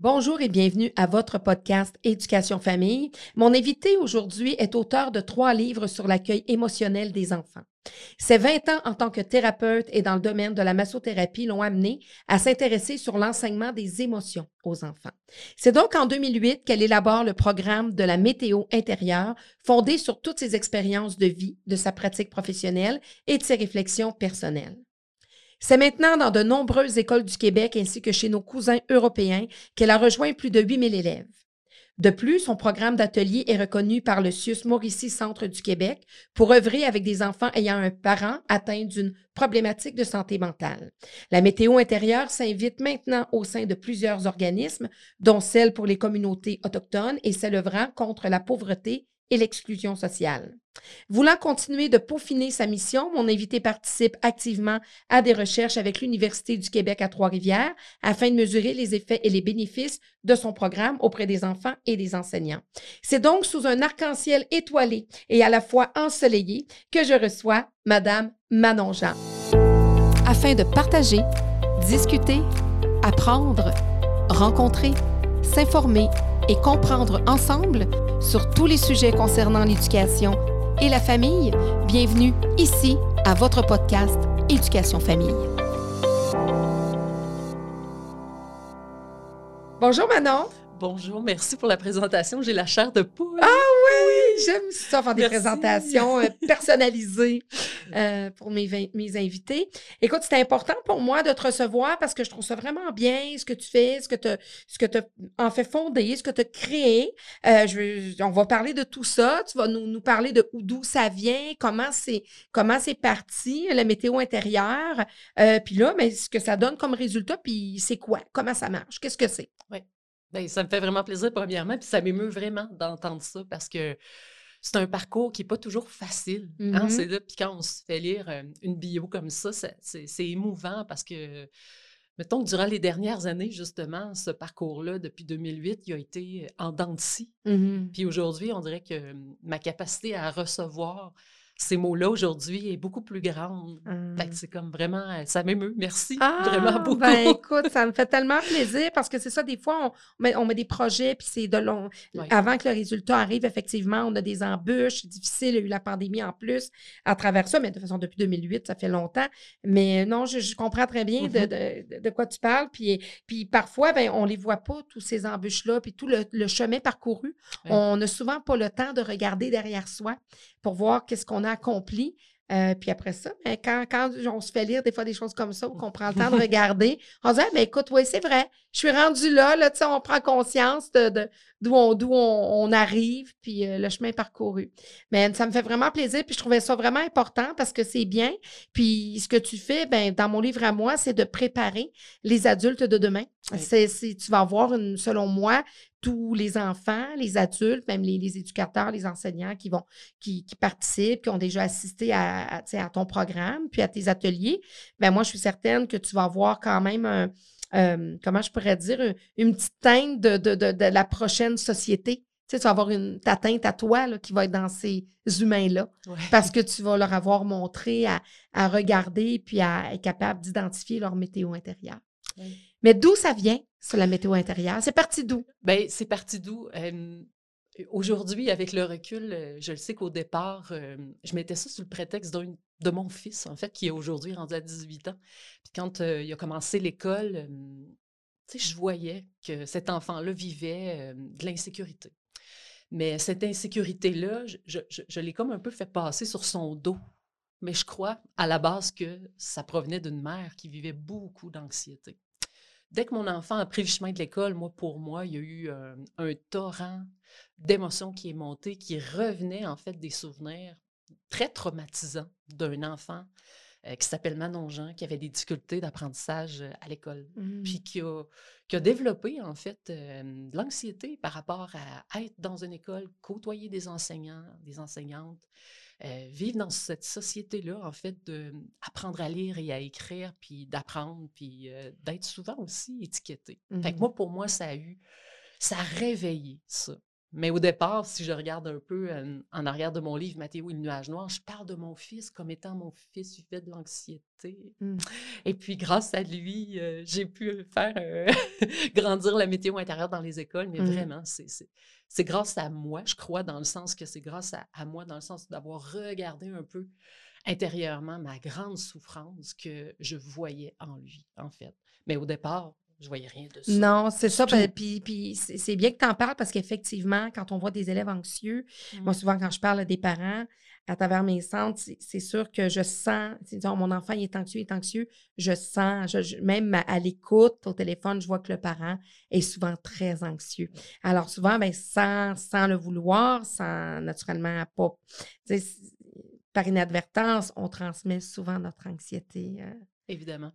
Bonjour et bienvenue à votre podcast Éducation Famille. Mon invité aujourd'hui est auteur de trois livres sur l'accueil émotionnel des enfants. Ses 20 ans en tant que thérapeute et dans le domaine de la massothérapie l'ont amené à s'intéresser sur l'enseignement des émotions aux enfants. C'est donc en 2008 qu'elle élabore le programme de la météo intérieure, fondé sur toutes ses expériences de vie, de sa pratique professionnelle et de ses réflexions personnelles. C'est maintenant dans de nombreuses écoles du Québec ainsi que chez nos cousins européens qu'elle a rejoint plus de 8000 élèves. De plus, son programme d'atelier est reconnu par le CIUS Mauricie Centre du Québec pour œuvrer avec des enfants ayant un parent atteint d'une problématique de santé mentale. La météo intérieure s'invite maintenant au sein de plusieurs organismes, dont celle pour les communautés autochtones et celle œuvrant contre la pauvreté et l'exclusion sociale. Voulant continuer de peaufiner sa mission, mon invité participe activement à des recherches avec l'Université du Québec à Trois-Rivières afin de mesurer les effets et les bénéfices de son programme auprès des enfants et des enseignants. C'est donc sous un arc-en-ciel étoilé et à la fois ensoleillé que je reçois Madame Manon Jean. Afin de partager, discuter, apprendre, rencontrer, s'informer et comprendre ensemble sur tous les sujets concernant l'éducation et la famille, bienvenue ici à votre podcast Éducation Famille. Bonjour Manon. Bonjour, merci pour la présentation. J'ai la chair de poule. Ah oui, j'aime ça faire des présentations euh, personnalisées euh, pour mes, mes invités. Écoute, c'était important pour moi de te recevoir parce que je trouve ça vraiment bien ce que tu fais, ce que tu ce que as en fait fondé, ce que tu as créé. Euh, je, on va parler de tout ça. Tu vas nous, nous parler de d'où ça vient, comment c'est comment c'est parti, la météo intérieure. puis là, mais ce que ça donne comme résultat, puis c'est quoi, comment ça marche, qu'est-ce que c'est? Oui. Bien, ça me fait vraiment plaisir, premièrement, puis ça m'émeut vraiment d'entendre ça parce que c'est un parcours qui n'est pas toujours facile. Hein, mm-hmm. C'est là, puis quand on se fait lire une bio comme ça, c'est émouvant parce que, mettons que durant les dernières années, justement, ce parcours-là, depuis 2008, il a été en dents de scie. Mm-hmm. Puis aujourd'hui, on dirait que ma capacité à recevoir ces mots-là aujourd'hui est beaucoup plus grande. Fait que mmh. c'est comme vraiment, ça m'émeut. Merci vraiment ah, beaucoup. Ben écoute, ça me fait tellement plaisir parce que c'est ça, des fois, on met, on met des projets, puis c'est de long. Avant que le résultat arrive, effectivement, on a des embûches difficiles. Il y a eu la pandémie en plus à travers ça, mais de toute façon, depuis 2008, ça fait longtemps. Mais non, je, comprends très bien de, mmh de, quoi tu parles. Puis, puis parfois, ben, on ne les voit pas, tous ces embûches-là, puis tout le, chemin parcouru. On n'a souvent pas le temps de regarder derrière soi pour voir qu'est-ce qu'on a accompli. Euh, puis après ça, ben, quand, quand on se fait lire des fois des choses comme ça ou qu'on prend le temps de regarder, on se dit ah, ben, écoute, oui, c'est vrai, je suis rendu là, là on prend conscience de, d'où on, d'où on, arrive, puis euh, le chemin parcouru. Mais ça me fait vraiment plaisir, puis je trouvais ça vraiment important parce que c'est bien. Puis ce que tu fais, ben, dans mon livre à moi, c'est de préparer les adultes de demain. C'est, tu vas avoir, une, selon moi, tous les enfants, les adultes, même les, éducateurs, les enseignants qui vont, qui, participent, qui ont déjà assisté à, à, ton programme, puis à tes ateliers, ben moi, je suis certaine que tu vas avoir quand même un, euh, comment je pourrais dire, une, petite teinte de, de, la prochaine société. Tu, sais, tu vas avoir une, ta teinte à toi qui va être dans ces humains-là. Parce que tu vas leur avoir montré à, à regarder puis à être capable d'identifier leur météo intérieure. Mais d'où ça vient, sur la météo intérieure? C'est parti d'où? Bien, c'est parti d'où? Aujourd'hui, avec le recul, je le sais qu'au départ, je mettais ça sous le prétexte de mon fils, en fait, qui est aujourd'hui rendu à 18 ans. Puis quand il a commencé l'école, je voyais que cet enfant-là vivait de l'insécurité. Mais cette insécurité-là, je, l'ai comme un peu fait passer sur son dos. Mais je crois à la base que ça provenait d'une mère qui vivait beaucoup d'anxiété. Dès que mon enfant a pris le chemin de l'école, moi, pour moi, il y a eu euh, un torrent d'émotions qui est monté, qui revenait en fait des souvenirs très traumatisants d'un enfant euh, qui s'appelle Manon Jean, qui avait des difficultés d'apprentissage euh, à l'école, mmh. puis qui a, qui a, développé en fait de l'anxiété par rapport à être dans une école, côtoyer des enseignants, des enseignantes, euh, vivre dans cette société-là, en fait, d'apprendre à lire et à écrire, puis d'apprendre, puis euh, d'être souvent aussi étiqueté. Fait que mmh moi, pour moi, ça a eu, ça a réveillé ça. Mais au départ, si je regarde un peu euh, en arrière de mon livre, Mathéo et le nuage noir, je parle de mon fils comme étant mon fils vivait de l'anxiété. Mmh. Et puis, grâce à lui, euh, j'ai pu faire euh, grandir la météo intérieure dans les écoles. Mais Mmh. vraiment, c'est grâce à moi, je crois, dans le sens que c'est grâce à, à moi, dans le sens d'avoir regardé un peu intérieurement ma grande souffrance que je voyais en lui, en fait. Mais au départ, je voyais rien de ça. Non, c'est ça. Pa- Puis, puis c'est bien que tu en parles parce qu'effectivement, quand on voit des élèves anxieux, moi, Mm. souvent, quand je parle à des parents, à travers mes centres, c'est sûr que je sens, disons, mon enfant, il est anxieux, il est anxieux, je sens, je- je- même à, l'écoute, au téléphone, je vois que le parent est souvent très anxieux. Alors, souvent, ben, sans, sans le vouloir, sans naturellement pas, par inadvertance, on transmet souvent notre anxiété euh, Évidemment.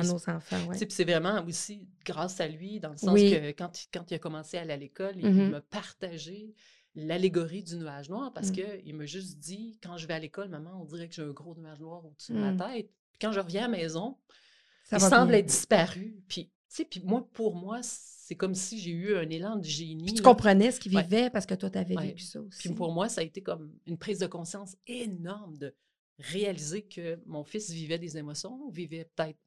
À nos enfants. Tu sais, c'est vraiment aussi grâce à lui, dans le sens Oui. que quand, il- quand il a commencé à aller à l'école, il, Mhm. m'a partagé l'allégorie du nuage noir parce Mm. qu'il m'a juste dit quand je vais à l'école, maman, on dirait que j'ai un gros nuage noir au-dessus de Mm. ma tête. Puis quand je reviens à la maison, Ça il semble bien. être disparu. Puis, moi, pour moi, c'est comme si j'ai eu un élan de génie. Puis tu là. comprenais ce qu'il Ouais. vivait parce que toi, tu avais Ouais. vécu ça aussi. Puis pour moi, ça a été comme une prise de conscience énorme de réaliser que mon fils vivait des émotions, vivait peut-être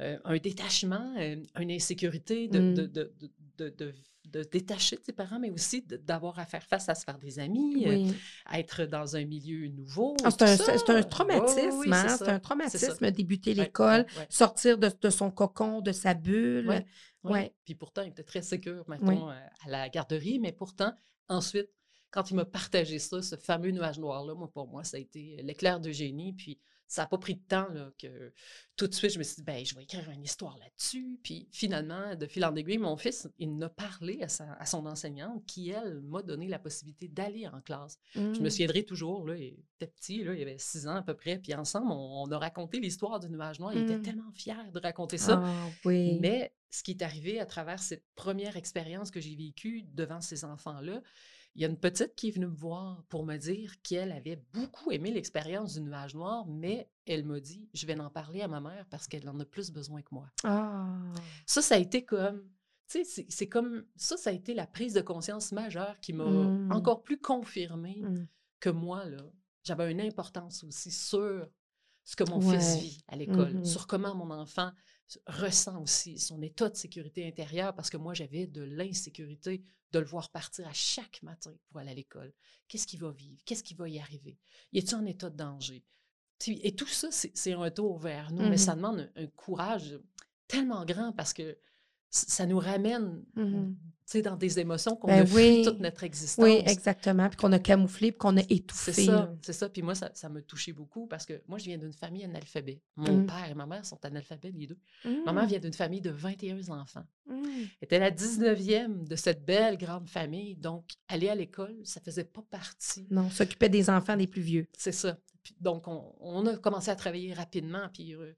euh, un détachement, euh, une insécurité de, Mm. de, de, de, de- de- se détacher de ses parents, mais aussi d'avoir à faire face à se faire des amis, euh, Oui. être dans un milieu nouveau. Ah, c'est un, un traumatisme, oui, hein? c'est un traumatisme, débuter l'école, ouais, ouais. sortir de, de son cocon, de sa bulle. Ouais. Puis pourtant, il était très sécure, euh, à la garderie, mais pourtant, ensuite, quand il m'a partagé ça, ce fameux nuage noir-là, moi, pour moi, ça a été l'éclair de génie. Puis ça n'a pas pris de temps là, que tout de suite, je me suis dit, ben, je vais écrire une histoire là-dessus. Puis finalement, de fil en aiguille, mon fils, il en a parlé à, sa- à son enseignante qui, elle, m'a donné la possibilité d'aller en classe. Je me Mm. souviendrai toujours, là, il était petit, là, il avait six ans à peu près, puis ensemble, on, on a raconté l'histoire du nuage noir. Il était Mm. tellement fier de raconter ça. Ah, oui. Mais ce qui est arrivé à travers cette première expérience que j'ai vécue devant ces enfants-là, il y a une petite qui est venue me voir pour me dire qu'elle avait beaucoup aimé l'expérience du nuage noir, mais elle m'a dit Je vais en parler à ma mère parce qu'elle en a plus besoin que moi. Ah. Ça, ça a été comme. Tu sais, c'est- comme. Ça, ça a été la prise de conscience majeure qui m'a Mm. encore plus confirmé Mm. que moi, là, j'avais une importance aussi sur ce que mon fils vit à l'école, Mhm. sur comment mon enfant ressent aussi son état de sécurité intérieure, parce que moi, j'avais de l'insécurité de le voir partir à chaque matin pour aller à l'école. Qu'est-ce qu'il va vivre? Qu'est-ce qui va y arriver? Y est-il en état de danger? Et tout ça, c'est un tour vers nous, mais ça Mhm. demande un, un courage tellement grand parce que ça nous ramène Mhm. Tu sais, dans des émotions qu'on Ben a oui. toute notre existence. Oui, exactement. Puis qu'on a camouflé, puis qu'on a étouffé. C'est ça, c'est ça. Puis moi, ça, ça m'a touché beaucoup parce que moi, je viens d'une famille analphabète. Mon Mm. père et ma mère sont analphabètes, les deux. Ma mère Mm. vient d'une famille de 21 enfants. Mm. Elle était la 19e de cette belle grande famille. Donc, aller à l'école, ça faisait pas partie. Non, on s'occupait des enfants des plus vieux. C'est ça. Puis, donc, on, on a commencé à travailler rapidement. Puis, euh,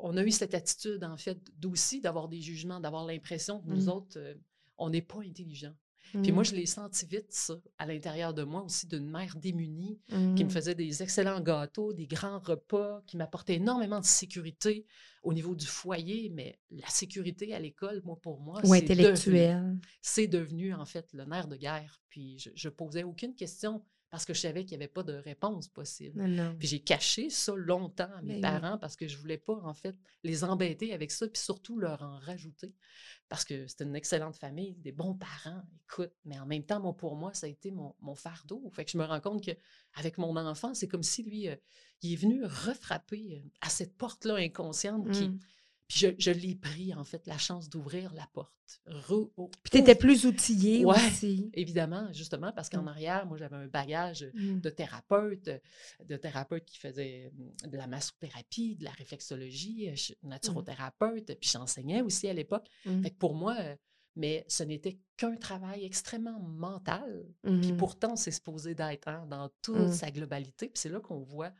on a eu cette attitude, en fait, d'aussi d'avoir des jugements, d'avoir l'impression que nous Mm. autres, euh, on n'est pas intelligents. Puis moi, Mm. je l'ai senti vite, ça, à l'intérieur de moi aussi, d'une mère démunie qui me Mm. faisait des excellents gâteaux, des grands repas, qui m'apportait énormément de sécurité au niveau du foyer, mais la sécurité à l'école, moi, pour moi, Ou c'est devenu, intellectuel. c'est devenu, en fait, le nerf de guerre. Puis je, je posais aucune question parce que je savais qu'il n'y avait pas de réponse possible. Non, non. Puis j'ai caché ça longtemps à mes Ben oui. parents parce que je voulais pas, en fait, les embêter avec ça, puis surtout leur en rajouter. Parce que c'était une excellente famille, des bons parents, écoute. Mais en même temps, moi, pour moi, ça a été mon, mon fardeau. Fait que je me rends compte qu'avec mon enfant, c'est comme si lui, euh, il est venu refrapper euh, à cette porte-là inconsciente qui. Puis je, je l'ai pris, en fait, la chance d'ouvrir la porte. Re- oh, Puis tu étais plus outillé Ouais. aussi. Évidemment, justement, parce qu'en Mm. arrière, moi, j'avais un bagage Mm. de thérapeute, euh, de thérapeute qui faisait mm, de la massothérapie, de la réflexologie, euh, je- naturothérapeute, puis j'enseignais aussi à l'époque. Fait que pour moi, euh, mais ce n'était qu'un travail extrêmement mental, puis pourtant, c'est supposé d'être hein, dans toute sa globalité. Puis c'est là qu'on voit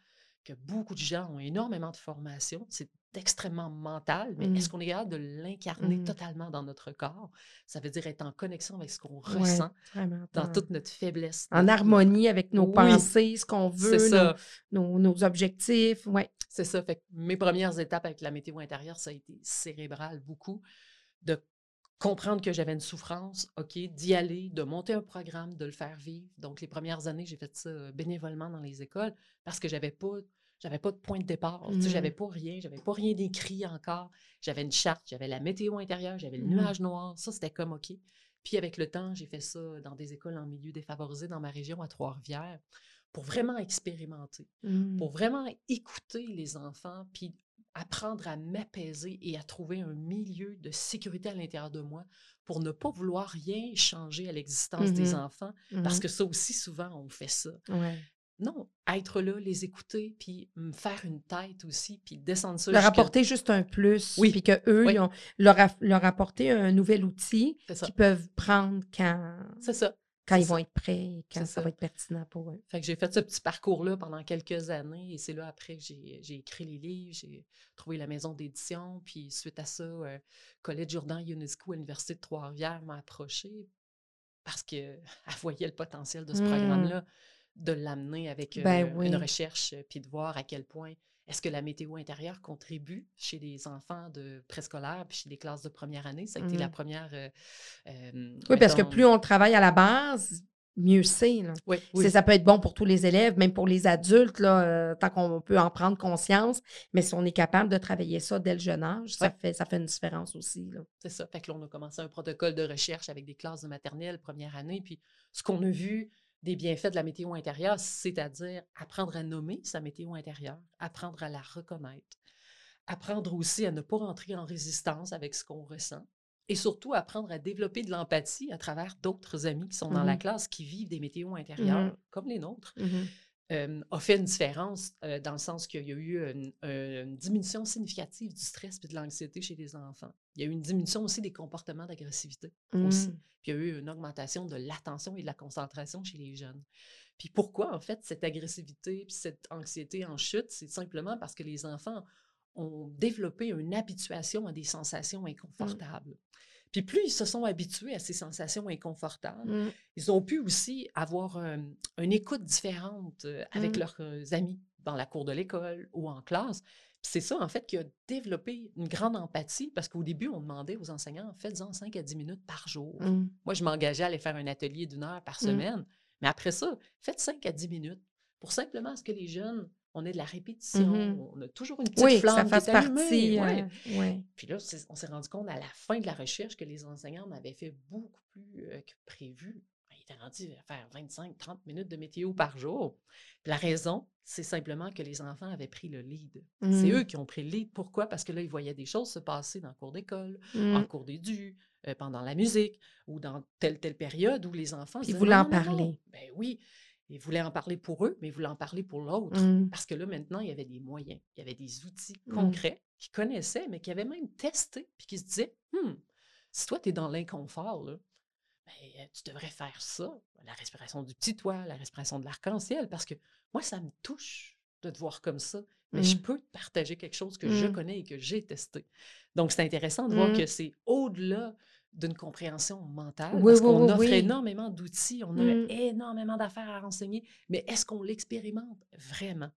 que beaucoup de gens ont énormément de formation. C'est extrêmement mental, mais est-ce qu'on est capable de l'incarner Mm. totalement dans notre corps? Ça veut dire être en connexion avec ce qu'on Ouais, ressent vraiment, dans toute notre faiblesse. En notre- harmonie avec nos Oui. pensées, ce qu'on veut, nos, ça. nos, nos objectifs. Ouais. C'est ça. Fait que mes premières étapes avec la météo intérieure, ça a été cérébral beaucoup de comprendre que j'avais une souffrance, OK, d'y aller, de monter un programme, de le faire vivre. Donc, les premières années, j'ai fait ça euh, bénévolement dans les écoles parce que j'avais pas j'avais pas de point de départ. J'avais Mmh. pas rien, j'avais pas rien d'écrit encore. J'avais une charte, j'avais la météo intérieure, j'avais le Mmh. nuage noir. Ça, c'était comme OK. Puis avec le temps, j'ai fait ça dans des écoles en milieu défavorisé dans ma région à Trois-Rivières pour vraiment expérimenter, Mmh. pour vraiment écouter les enfants, puis apprendre à m'apaiser et à trouver un milieu de sécurité à l'intérieur de moi pour ne pas vouloir rien changer à l'existence des Mmh enfants, parce Mmh. que ça aussi, souvent, on fait ça. Ouais. Non, être là, les écouter, puis me faire une tête aussi, puis descendre ça Leur apporter juste un plus, Oui, puis qu'eux, oui. leur, leur apporter un nouvel outil qu'ils peuvent prendre quand, C'est ça. Quand ils vont être prêts et quand ça, ça. va être pertinent pour eux. Fait que j'ai fait ce petit parcours-là pendant quelques années et c'est là après que j'ai écrit les livres, j'ai trouvé la maison d'édition, puis suite à ça, euh, Colette Jourdan UNESCO à l'Université de Trois-Rivières m'a approché parce qu'elle voyait le potentiel de ce Mm. programme-là, de l'amener avec euh, Ben oui. une recherche, euh, puis de voir à quel point est-ce que la météo intérieure contribue chez les enfants de préscolaire puis chez les classes de première année? Ça a été la Mm. première. euh, euh, Oui, parce que plus on le travaille à la base, mieux c'est. Oui. Ça peut être bon pour tous les élèves, même pour les adultes, là, euh, tant qu'on peut en prendre conscience. Mais si on est capable de travailler ça dès le jeune âge, ça, Ouais. fait, ça fait une différence aussi. C'est ça. Fait que là, on a commencé un protocole de recherche avec des classes de maternelle première année. Puis ce qu'on a vu des bienfaits de la météo intérieure, c'est-à-dire apprendre à nommer sa météo intérieure, apprendre à la reconnaître, apprendre aussi à ne pas rentrer en résistance avec ce qu'on ressent. Et surtout, apprendre à développer de l'empathie à travers d'autres amis qui sont dans la Mhm. classe, qui vivent des météos intérieures comme les nôtres, euh, a fait une différence euh, dans le sens qu'il y a eu une, une diminution significative du stress et de l'anxiété chez les enfants. Il y a eu une diminution aussi des comportements d'agressivité aussi. Mm. Puis il y a eu une augmentation de l'attention et de la concentration chez les jeunes. Puis pourquoi, en fait, cette agressivité puis cette anxiété en chute? C'est simplement parce que les enfants ont développé une habituation à des sensations inconfortables. Puis plus ils se sont habitués à ces sensations inconfortables, Mm. ils ont pu aussi avoir euh, une écoute différente euh, avec leurs euh, amis dans la cour de l'école ou en classe. C'est ça, en fait, qui a développé une grande empathie parce qu'au début, on demandait aux enseignants, faites-en 5 à 10 minutes par jour. Mm. Moi, je m'engageais à aller faire un atelier d'une heure par Mm. semaine. Mais après ça, faites 5 à 10 minutes pour simplement ce que les jeunes, on ait de la répétition, Mhm. on a toujours une petite Oui, flamme qui est partie. ouais. euh, ouais. Puis là, on s'est rendu compte à la fin de la recherche que les enseignants en avaient fait beaucoup plus euh, que prévu. Étaient rendus à faire 25-30 minutes de météo par jour. Puis la raison, c'est simplement que les enfants avaient pris le lead. C'est Mm. eux qui ont pris le lead. Pourquoi? Parce que là, ils voyaient des choses se passer dans le cours d'école, en Mm. cours d'édu, euh, pendant la musique, ou dans telle, telle période où les enfants ils voulaient en non, parler. Ben oui, ils voulaient en parler pour eux, mais ils voulaient en parler pour l'autre. Mm. Parce que là, maintenant, il y avait des moyens, il y avait des outils concrets qu'ils connaissaient, mais qui avaient même testé, puis qui se disaient Hum, si toi, tu es dans l'inconfort, là, ben, euh, tu devrais faire ça, la respiration du petit toit, la respiration de l'arc-en-ciel, parce que moi, ça me touche de te voir comme ça, mais je Mm. peux te partager quelque chose que je Mm. connais et que j'ai testé. Donc, c'est intéressant de voir Mm. que c'est au-delà d'une compréhension mentale, Oui, parce oui, qu'on oui, offre énormément d'outils, on a énormément d'affaires à renseigner, mais est-ce qu'on l'expérimente vraiment?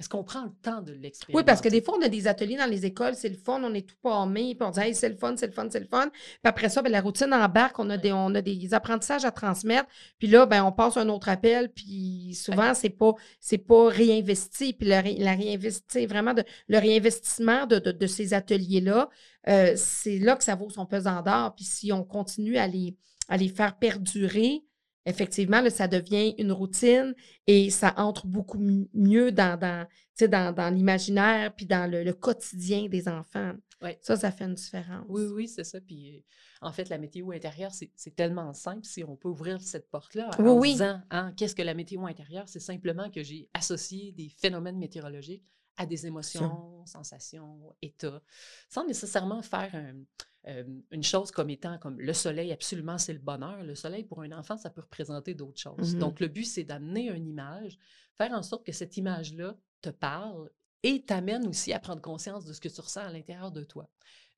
Est-ce qu'on prend le temps de l'expérimenter? Oui, parce que des fois, on a des ateliers dans les écoles, c'est le fun, on est tout pâmé, puis on dit, hey, c'est le fun, c'est le fun, c'est le fun. Puis après ça, ben, la routine embarque, on a, des, on a des apprentissages à transmettre, puis là, ben, on passe un autre appel, puis souvent, c'est pas, c'est pas réinvesti. Puis le, ré- la réinvesti, vraiment, de, le réinvestissement de, de, de ces ateliers-là, euh, c'est là que ça vaut son pesant d'or. Puis si on continue à les, à les faire perdurer, effectivement, là, ça devient une routine et ça entre beaucoup mieux dans, dans, tu sais, dans, dans l'imaginaire puis dans le, le quotidien des enfants. Ouais. Ça, ça fait une différence. Oui, oui, c'est ça. Puis, euh, en fait, la météo intérieure, c'est c'est tellement simple si on peut ouvrir cette porte-là Oui, en oui. disant hein, qu'est-ce que la météo intérieure? C'est simplement que j'ai associé des phénomènes météorologiques à des émotions, sensations, états, sans nécessairement faire un- euh, une chose comme étant comme le soleil, absolument, c'est le bonheur. Le soleil, pour un enfant, ça peut représenter d'autres choses. Mhm. Donc, le but, c'est d'amener une image, faire en sorte que cette image-là te parle et t'amène aussi à prendre conscience de ce que tu ressens à l'intérieur de toi.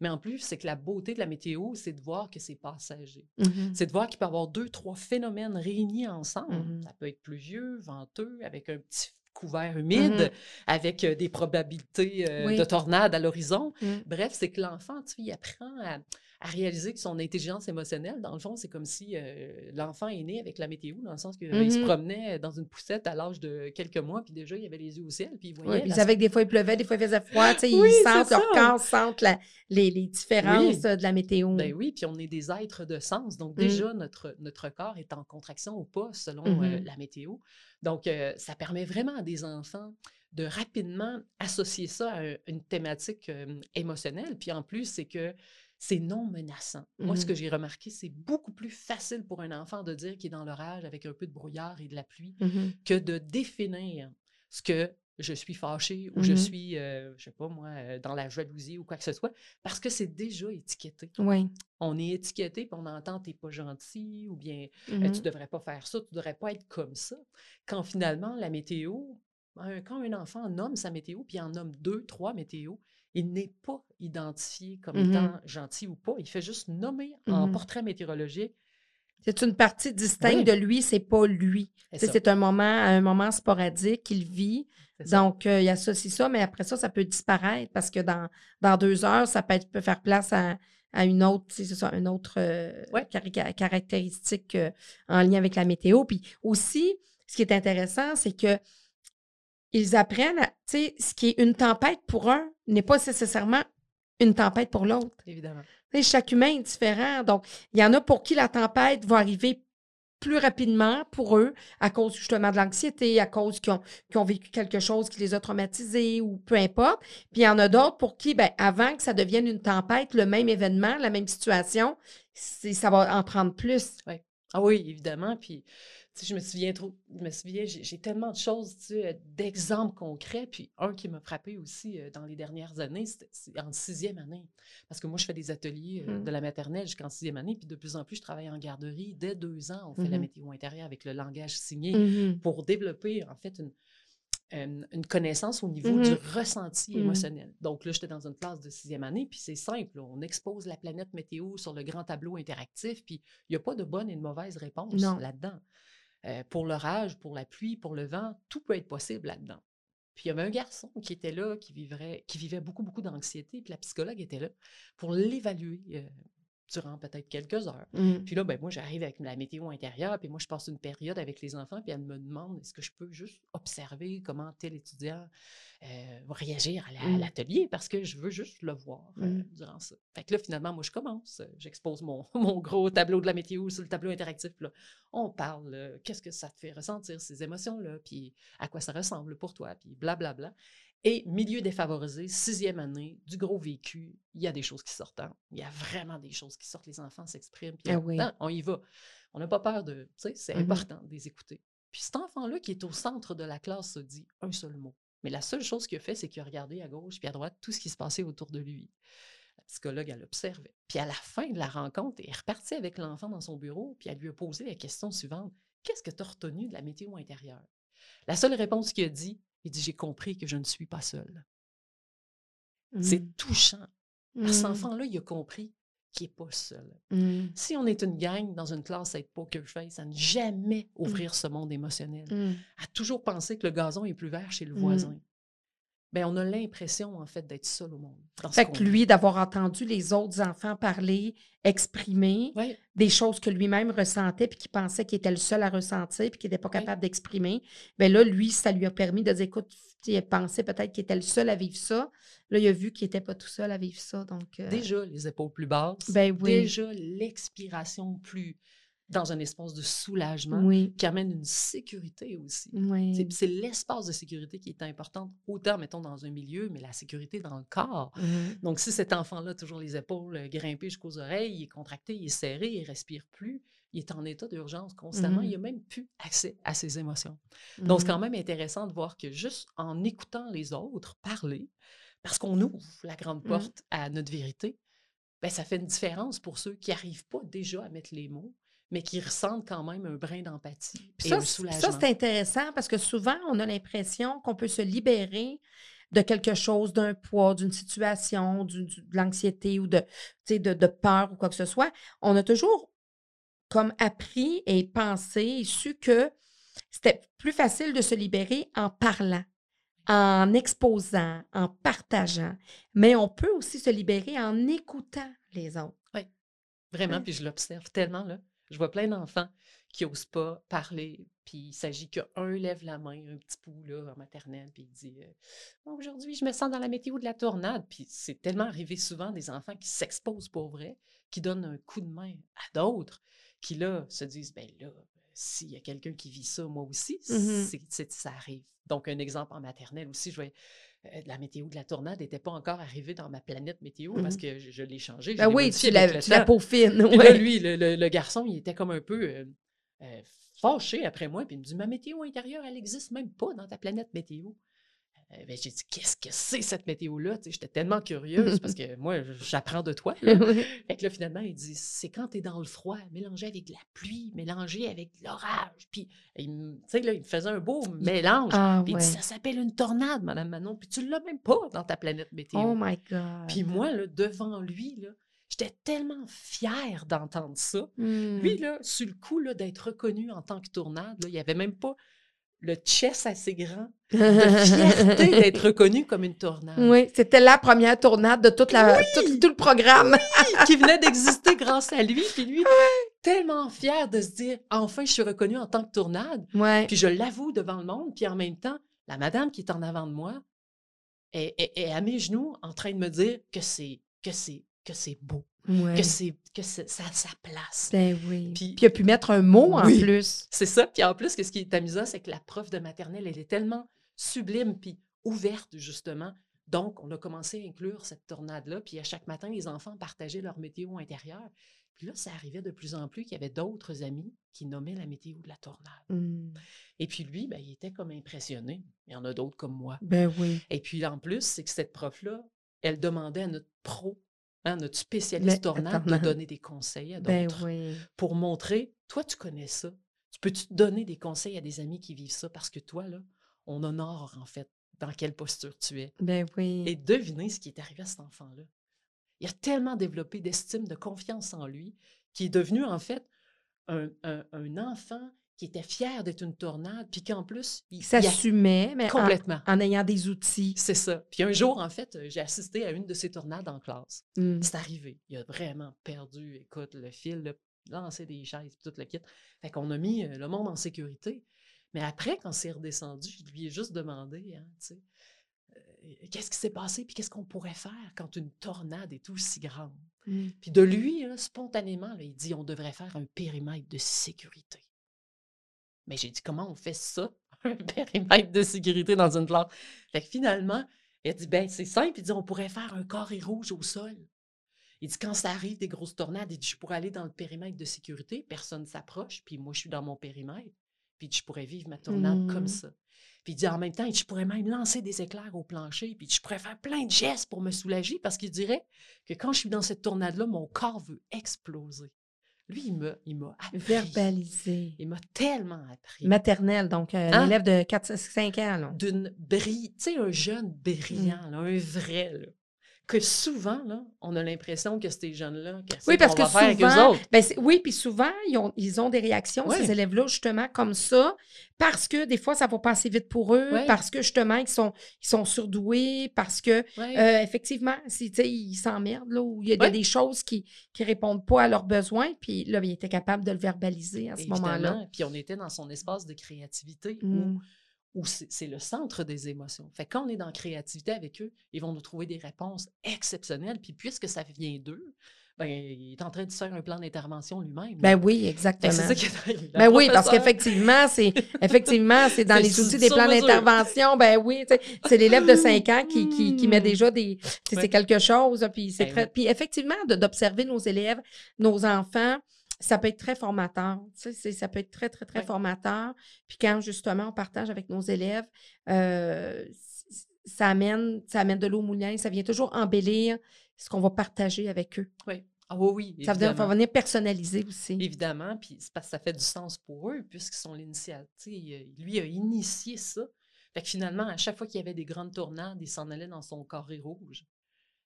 Mais en plus, c'est que la beauté de la météo, c'est de voir que c'est passager. Mhm. C'est de voir qu'il peut y avoir deux, trois phénomènes réunis ensemble. Mhm. Ça peut être pluvieux, venteux, avec un petit couvert humide, Mhm. avec euh, des probabilités euh, Oui. de tornades à l'horizon. Mm. Bref, c'est que l'enfant, tu sais, il apprend à, à réaliser que son intelligence émotionnelle, dans le fond, c'est comme si euh, l'enfant est né avec la météo, dans le sens qu'il se Mhm. promenait dans une poussette à l'âge de quelques mois, puis déjà, il avait les yeux au ciel, puis il voyait. puis la- ils savaient que des fois il pleuvait, des fois il faisait froid. tu sais, Oui, ils sentent, leur corps sentent la- les, les différences Oui. euh, de la météo. Ben oui, puis on est des êtres de sens. Donc, Mm. déjà, notre, notre corps est en contraction ou pas selon euh, Mhm. la météo. Donc, euh, ça permet vraiment à des enfants de rapidement associer ça à un- une thématique euh, émotionnelle. Puis en plus, c'est que c'est non menaçant. Moi, ce que j'ai remarqué, c'est beaucoup plus facile pour un enfant de dire qu'il est dans l'orage avec un peu de brouillard et de la pluie Mhm. que de définir ce que je suis fâché ou je Mhm. suis, euh, je sais pas moi, euh, dans la jalousie ou quoi que ce soit, parce que c'est déjà étiqueté Oui. on est étiqueté, puis on entend t'es pas gentil ou bien euh, Mhm. tu devrais pas faire ça, tu devrais pas être comme ça. Quand finalement la météo, un- quand un enfant nomme sa météo, puis il en nomme deux, trois météos, il n'est pas identifié comme Mhm. étant gentil ou pas. Il fait juste nommer en Mhm. portrait météorologique. C'est une partie distincte Oui. de lui, c'est pas lui. C'est un moment, un moment sporadique qu'il vit. Donc, euh, il associe ça, mais après ça, ça peut disparaître parce que dans, dans deux heures, ça peut, être- peut faire place à, à une autre, ça, une autre euh, Ouais. caractéristique euh, en lien avec la météo. Puis aussi, ce qui est intéressant, c'est que ils apprennent, à- tu sais, ce qui est une tempête pour un n'est pas nécessairement une tempête pour l'autre. Évidemment. Chaque humain est différent. Donc, il y en a pour qui la tempête va arriver plus rapidement pour eux à cause justement de l'anxiété, à cause qu'ils ont, vécu quelque chose qui les a traumatisés ou peu importe. Puis il y en a d'autres pour qui, ben, avant que ça devienne une tempête, le même événement, la même situation, ça va en prendre plus. Ah oui, évidemment. Puis, je me souviens trop, je me souviens, j'ai tellement de choses, tu sais, d'exemples concrets. Puis, un qui m'a frappé aussi euh, dans les dernières années, c'était c'est en sixième année. Parce que moi, je fais des ateliers euh, Mm. de la maternelle jusqu'en sixième année. Puis, de plus en plus, je travaille en garderie. Dès deux ans, on fait la Mhm. météo intérieure avec le langage signé Mhm. pour développer, en fait, une, une, une connaissance au niveau du ressenti émotionnel. Donc là, j'étais dans une classe de sixième année, puis c'est simple, là, on expose la planète météo sur le grand tableau interactif, puis il n'y a pas de bonne et de mauvaise réponse là-dedans. Euh, pour l'orage, pour la pluie, pour le vent, tout peut être possible là-dedans. Puis il y avait un garçon qui était là, qui, vivrait, qui vivait beaucoup, beaucoup d'anxiété, puis la psychologue était là pour l'évaluer euh, durant peut-être quelques heures. Mhm. Puis là, ben, moi, j'arrive avec la météo intérieure, puis moi, je passe une période avec les enfants, puis elle me demande est-ce que je peux juste observer comment tel étudiant euh, va réagir à la- à Mm. l'atelier, parce que je veux juste le voir euh, Mm. durant ça. Fait que là, finalement, moi, je commence. euh, J'expose mon, mon gros tableau de la météo sur le tableau interactif. puis là, on parle, euh, qu'est-ce que ça te fait ressentir, ces émotions-là, puis à quoi ça ressemble pour toi, puis blablabla. Et milieu défavorisé, sixième année, du gros vécu, il y a des choses qui sortent. hein. Il y a vraiment des choses qui sortent. Les enfants s'expriment. Puis Ah on, oui. on y va. On n'a pas peur de. Tu sais, c'est Mhm. important de les écouter. Puis cet enfant-là qui est au centre de la classe se dit un seul mot. Mais la seule chose qu'il a fait, c'est qu'il a regardé à gauche puis à droite tout ce qui se passait autour de lui. La psychologue, elle observait. Puis à la fin de la rencontre, elle est repartie avec l'enfant dans son bureau, puis elle lui a posé la question suivante Qu'est-ce que tu as retenu de la météo intérieure La seule réponse qu'il a dit, il dit J'ai compris que je ne suis pas seul. C'est Mhm. touchant. Mhm. Cet enfant-là, il a compris qu'il n'est pas seul. Mhm. Si on est une gang dans une classe à être poker face, à ne jamais ouvrir ce monde émotionnel, Mhm. à toujours penser que le gazon est plus vert chez le voisin, ben on a l'impression, en fait, d'être seul au monde. Fait que lui, d'avoir entendu les autres enfants parler, exprimer, des choses que lui-même ressentait puis qu'il pensait qu'il était le seul à ressentir puis qu'il n'était pas capable d'exprimer. Bien là, lui, ça lui a permis de dire, écoute, il pensait peut-être qu'il était le seul à vivre ça. Là, il a vu qu'il n'était pas tout seul à vivre ça. Donc, euh, déjà les épaules plus basses, Ben oui. déjà l'expiration plus dans un espace de soulagement oui, qui amène une sécurité aussi. C'est oui. c'est l'espace de sécurité qui est important, autant, mettons, dans un milieu, mais la sécurité dans le corps. Mhm. Donc, si cet enfant-là a toujours les épaules euh, grimpées jusqu'aux oreilles, il est contracté, il est serré, il respire plus, il est en état d'urgence constamment, Mhm. il n'a même plus accès à ses émotions. Donc, c'est Mhm. quand même intéressant de voir que juste en écoutant les autres parler, parce qu'on ouvre la grande Mhm. porte à notre vérité, ben, ça fait une différence pour ceux qui n'arrivent pas déjà à mettre les mots, mais qui ressentent quand même un brin d'empathie Puis et ça, un soulagement. ça, c'est intéressant parce que souvent, on a l'impression qu'on peut se libérer de quelque chose, d'un poids, d'une situation, du- du- de l'anxiété ou de, de, de peur ou quoi que ce soit. On a toujours comme appris et pensé et su que c'était plus facile de se libérer en parlant, en exposant, en partageant. Mais on peut aussi se libérer en écoutant les autres. Oui. Vraiment, puis je l'observe tellement, là. Je vois plein d'enfants qui n'osent pas parler, puis il s'agit qu'un lève la main, un petit pouls, là, en maternelle, puis il dit euh, Aujourd'hui, je me sens dans la météo de la tornade. Puis c'est tellement arrivé souvent des enfants qui s'exposent pour vrai, qui donnent un coup de main à d'autres, qui là se disent Ben là, s'il y a quelqu'un qui vit ça, moi aussi, c'est, ça arrive. Donc, un exemple en maternelle aussi, je vais euh, la météo de la tornade n'était pas encore arrivée dans ma planète météo parce Mmh que je, je l'ai changé. Ben oui, tu la, tu la peaufines. Puis là, Ouais. lui, le, le- le garçon, il était comme un peu euh, euh, fâché après moi. Puis il me dit Ma météo intérieure, elle n'existe même pas dans ta planète météo. Euh, ben, j'ai dit Qu'est-ce que c'est cette météo-là? J'étais tellement curieuse parce que moi, j'apprends de toi. là. Fait que là, finalement, il dit c'est quand tu es dans le froid, mélangé avec de la pluie, mélangé avec de l'orage. Puis, il me- tu sais, là, il me faisait un beau mélange. Ah Puis il ouais. dit ça s'appelle une tornade, Madame Manon. Puis tu l'as même pas dans ta planète météo. Oh my God. Puis moi, là, devant lui, là, j'étais tellement fière d'entendre ça. Hmm. Lui, là, sur le coup d'être reconnu en tant que tournade, là, il n'y avait même pas le chest assez grand de fierté d'être reconnu comme une tornade. Oui, c'était la première tournade de toute la, tout, tout le programme. qui venait d'exister grâce à lui. Puis lui, tellement fier de se dire enfin, je suis reconnu en tant que tournade. Ouais. Puis je l'avoue devant le monde. Puis en même temps, la madame qui est en avant de moi est, est- est à mes genoux en train de me dire que c'est que c'est que c'est beau, ouais. que c'est que ça a sa place. Ben oui. Puis- Puis, il a pu mettre un mot en plus. C'est ça. Puis en plus, que ce qui est amusant, c'est que la prof de maternelle, elle est tellement sublime puis ouverte, justement. Donc, on a commencé à inclure cette tornade-là. Puis à chaque matin, les enfants partageaient leur météo intérieure. Puis là, ça arrivait de plus en plus qu'il y avait d'autres amis qui nommaient la météo de la tornade. Hmm. Et puis lui, ben, il était comme impressionné. Il y en a d'autres comme moi. Ben oui. Et puis en plus, c'est que cette prof-là, elle demandait à notre pro, hein, notre spécialiste tornade, de tornade. donner des conseils à Ben d'autres oui. pour montrer, toi, tu connais ça. Tu peux-tu donner des conseils à des amis qui vivent ça? Parce que toi, là, on honore, en fait, dans quelle posture tu es. Ben oui. Et devinez ce qui est arrivé à cet enfant-là. Il a tellement développé d'estime, de confiance en lui, qu'il est devenu, en fait, un, un- un enfant qui était fier d'être une tornade, puis qu'en plus, il, s'assumait, mais en, complètement. en ayant des outils. C'est ça. Puis un jour, en fait, j'ai assisté à une de ces tornades en classe. Hmm. C'est arrivé. Il a vraiment perdu, écoute, le fil, lancé des chaises, puis tout le kit. Fait qu'on a mis euh, le monde en sécurité. Mais après, quand c'est redescendu, je lui ai juste demandé, hein, tu sais, euh, qu'est-ce qui s'est passé, puis qu'est-ce qu'on pourrait faire quand une tornade est aussi grande? Hmm. Puis de lui, là, spontanément, là, il dit, on devrait faire un périmètre de sécurité. Mais j'ai dit, comment on fait ça, un périmètre de sécurité dans une classe? Fait que finalement, il a dit, ben c'est simple, il dit, on pourrait faire un carré rouge au sol. Il dit, quand ça arrive, des grosses tornades, il dit, je pourrais aller dans le périmètre de sécurité, personne ne s'approche, puis moi, je suis dans mon périmètre, puis je pourrais vivre ma tornade comme ça. Puis il dit, en même temps, je pourrais même lancer des éclairs au plancher, puis je pourrais faire plein de gestes pour me soulager, parce qu'il dirait que quand je suis dans cette tornade-là, mon corps veut exploser. Lui, il m'a il m'a appris. Verbalisé. Il m'a tellement appris. Maternelle, donc euh, un Hein? élève de 4-5 ans. Là. D'une brille, tu sais, un jeune brillant, là, un vrai, là, que souvent, là, on a l'impression que ces jeunes-là, qu'est-ce Oui, parce qu'on va faire avec eux souvent, autres? ben oui, puis souvent, ils ont, ils ont des réactions, ces élèves-là, justement, comme ça, parce que des fois, ça va pas assez vite pour eux, parce que justement, ils sont, ils sont surdoués, parce que, Ouais. euh, effectivement, si, tu sais, ils s'emmerdent, là, ou il y a, des choses qui ne répondent pas à leurs besoins, puis là, il était capable de le verbaliser à ce moment-là. Puis on était dans son espace de créativité où, Mm. où c'est c'est le centre des émotions. Fait quand on est dans la créativité avec eux, ils vont nous trouver des réponses exceptionnelles. Puis puisque ça vient d'eux, ben, il est en train de faire un plan d'intervention lui-même. Ben oui, Fait exactement. que c'est ça qui est arrivé. La Ben oui, parce qu'effectivement, c'est effectivement, c'est dans les outils des plans d'intervention. Ben oui, c'est l'élève de 5 ans qui, qui, qui met déjà des. Ouais. C'est quelque chose. Puis c'est Ben très. oui. Puis effectivement, de- d'observer nos élèves, nos enfants, ça peut être très formateur. Tu sais, c'est- ça peut être très, très, très formateur. Puis quand justement on partage avec nos élèves, euh, ça amène, ça amène de l'eau au moulin, ça vient toujours embellir ce qu'on va partager avec eux. Oui. Ah oui, oui. Ça veut dire- venir personnaliser aussi. Évidemment, puis c'est parce que ça fait du sens pour eux, puisqu'ils sont l'initiative. Lui a initié ça. Fait que finalement, à chaque fois qu'il y avait des grandes tornades, il s'en allait dans son carré rouge,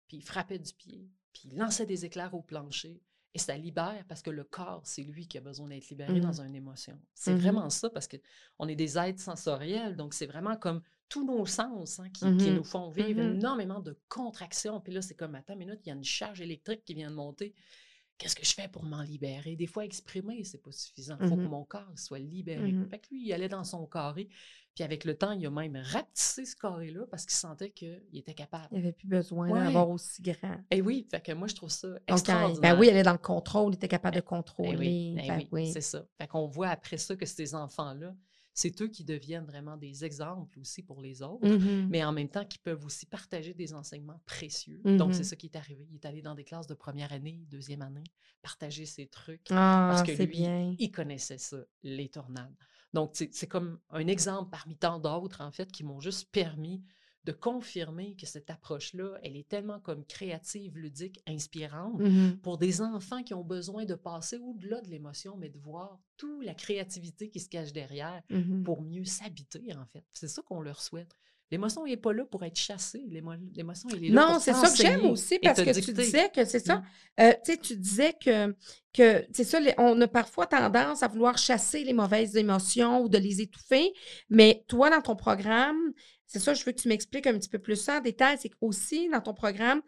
puis il frappait du pied, puis il lançait des éclairs au plancher. Et ça libère parce que le corps, c'est lui qui a besoin d'être libéré Mhm. dans une émotion. C'est Mhm. vraiment ça parce qu'on est des êtres sensoriels, donc c'est vraiment comme tous nos sens hein, qui, qui Mhm. nous font vivre énormément de contractions. Puis là, c'est comme, attends une minute, il y a une charge électrique qui vient de monter. qu'est-ce que je fais pour m'en libérer? Des fois, exprimer, c'est pas suffisant. Il faut que mon corps soit libéré. Fait que lui, il allait dans son carré. Puis avec le temps, il a même rapetissé ce carré-là parce qu'il sentait qu'il était capable. Il n'y avait plus besoin Ouais. d'avoir aussi grand. Et oui, fait que moi, je trouve ça Donc, quand- extraordinaire. ben oui, elle est dans le contrôle, il était capable de Ben contrôler. oui, ben Fait oui, oui. c'est ça. Fait qu'on voit après ça que ces enfants-là, c'est eux qui deviennent vraiment des exemples aussi pour les autres, Mhm. mais en même temps qui peuvent aussi partager des enseignements précieux. Donc, c'est ça qui est arrivé. Il est allé dans des classes de première année, deuxième année, partager ses trucs. Ah, parce que c'est lui, bien. il connaissait ça, les tornades. Donc, c'est comme un exemple parmi tant d'autres, en fait, qui m'ont juste permis de confirmer que cette approche-là, elle est tellement comme créative, ludique, inspirante Mhm. pour des enfants qui ont besoin de passer au-delà de l'émotion, mais de voir toute la créativité qui se cache derrière Mhm. pour mieux s'habiter, en fait. C'est ça qu'on leur souhaite. L'émotion n'est pas là pour être chassée. L'émo- L'émotion, elle est là Non, c'est ça que j'aime aussi parce que tu disais que c'est ça. Mm. Euh, tu sais, tu disais que, que c'est ça, les- on a parfois tendance à vouloir chasser les mauvaises émotions ou de les étouffer. Mais toi, dans ton programme, c'est ça, je veux que tu m'expliques un petit peu plus ça en détail. C'est qu'aussi, dans ton programme,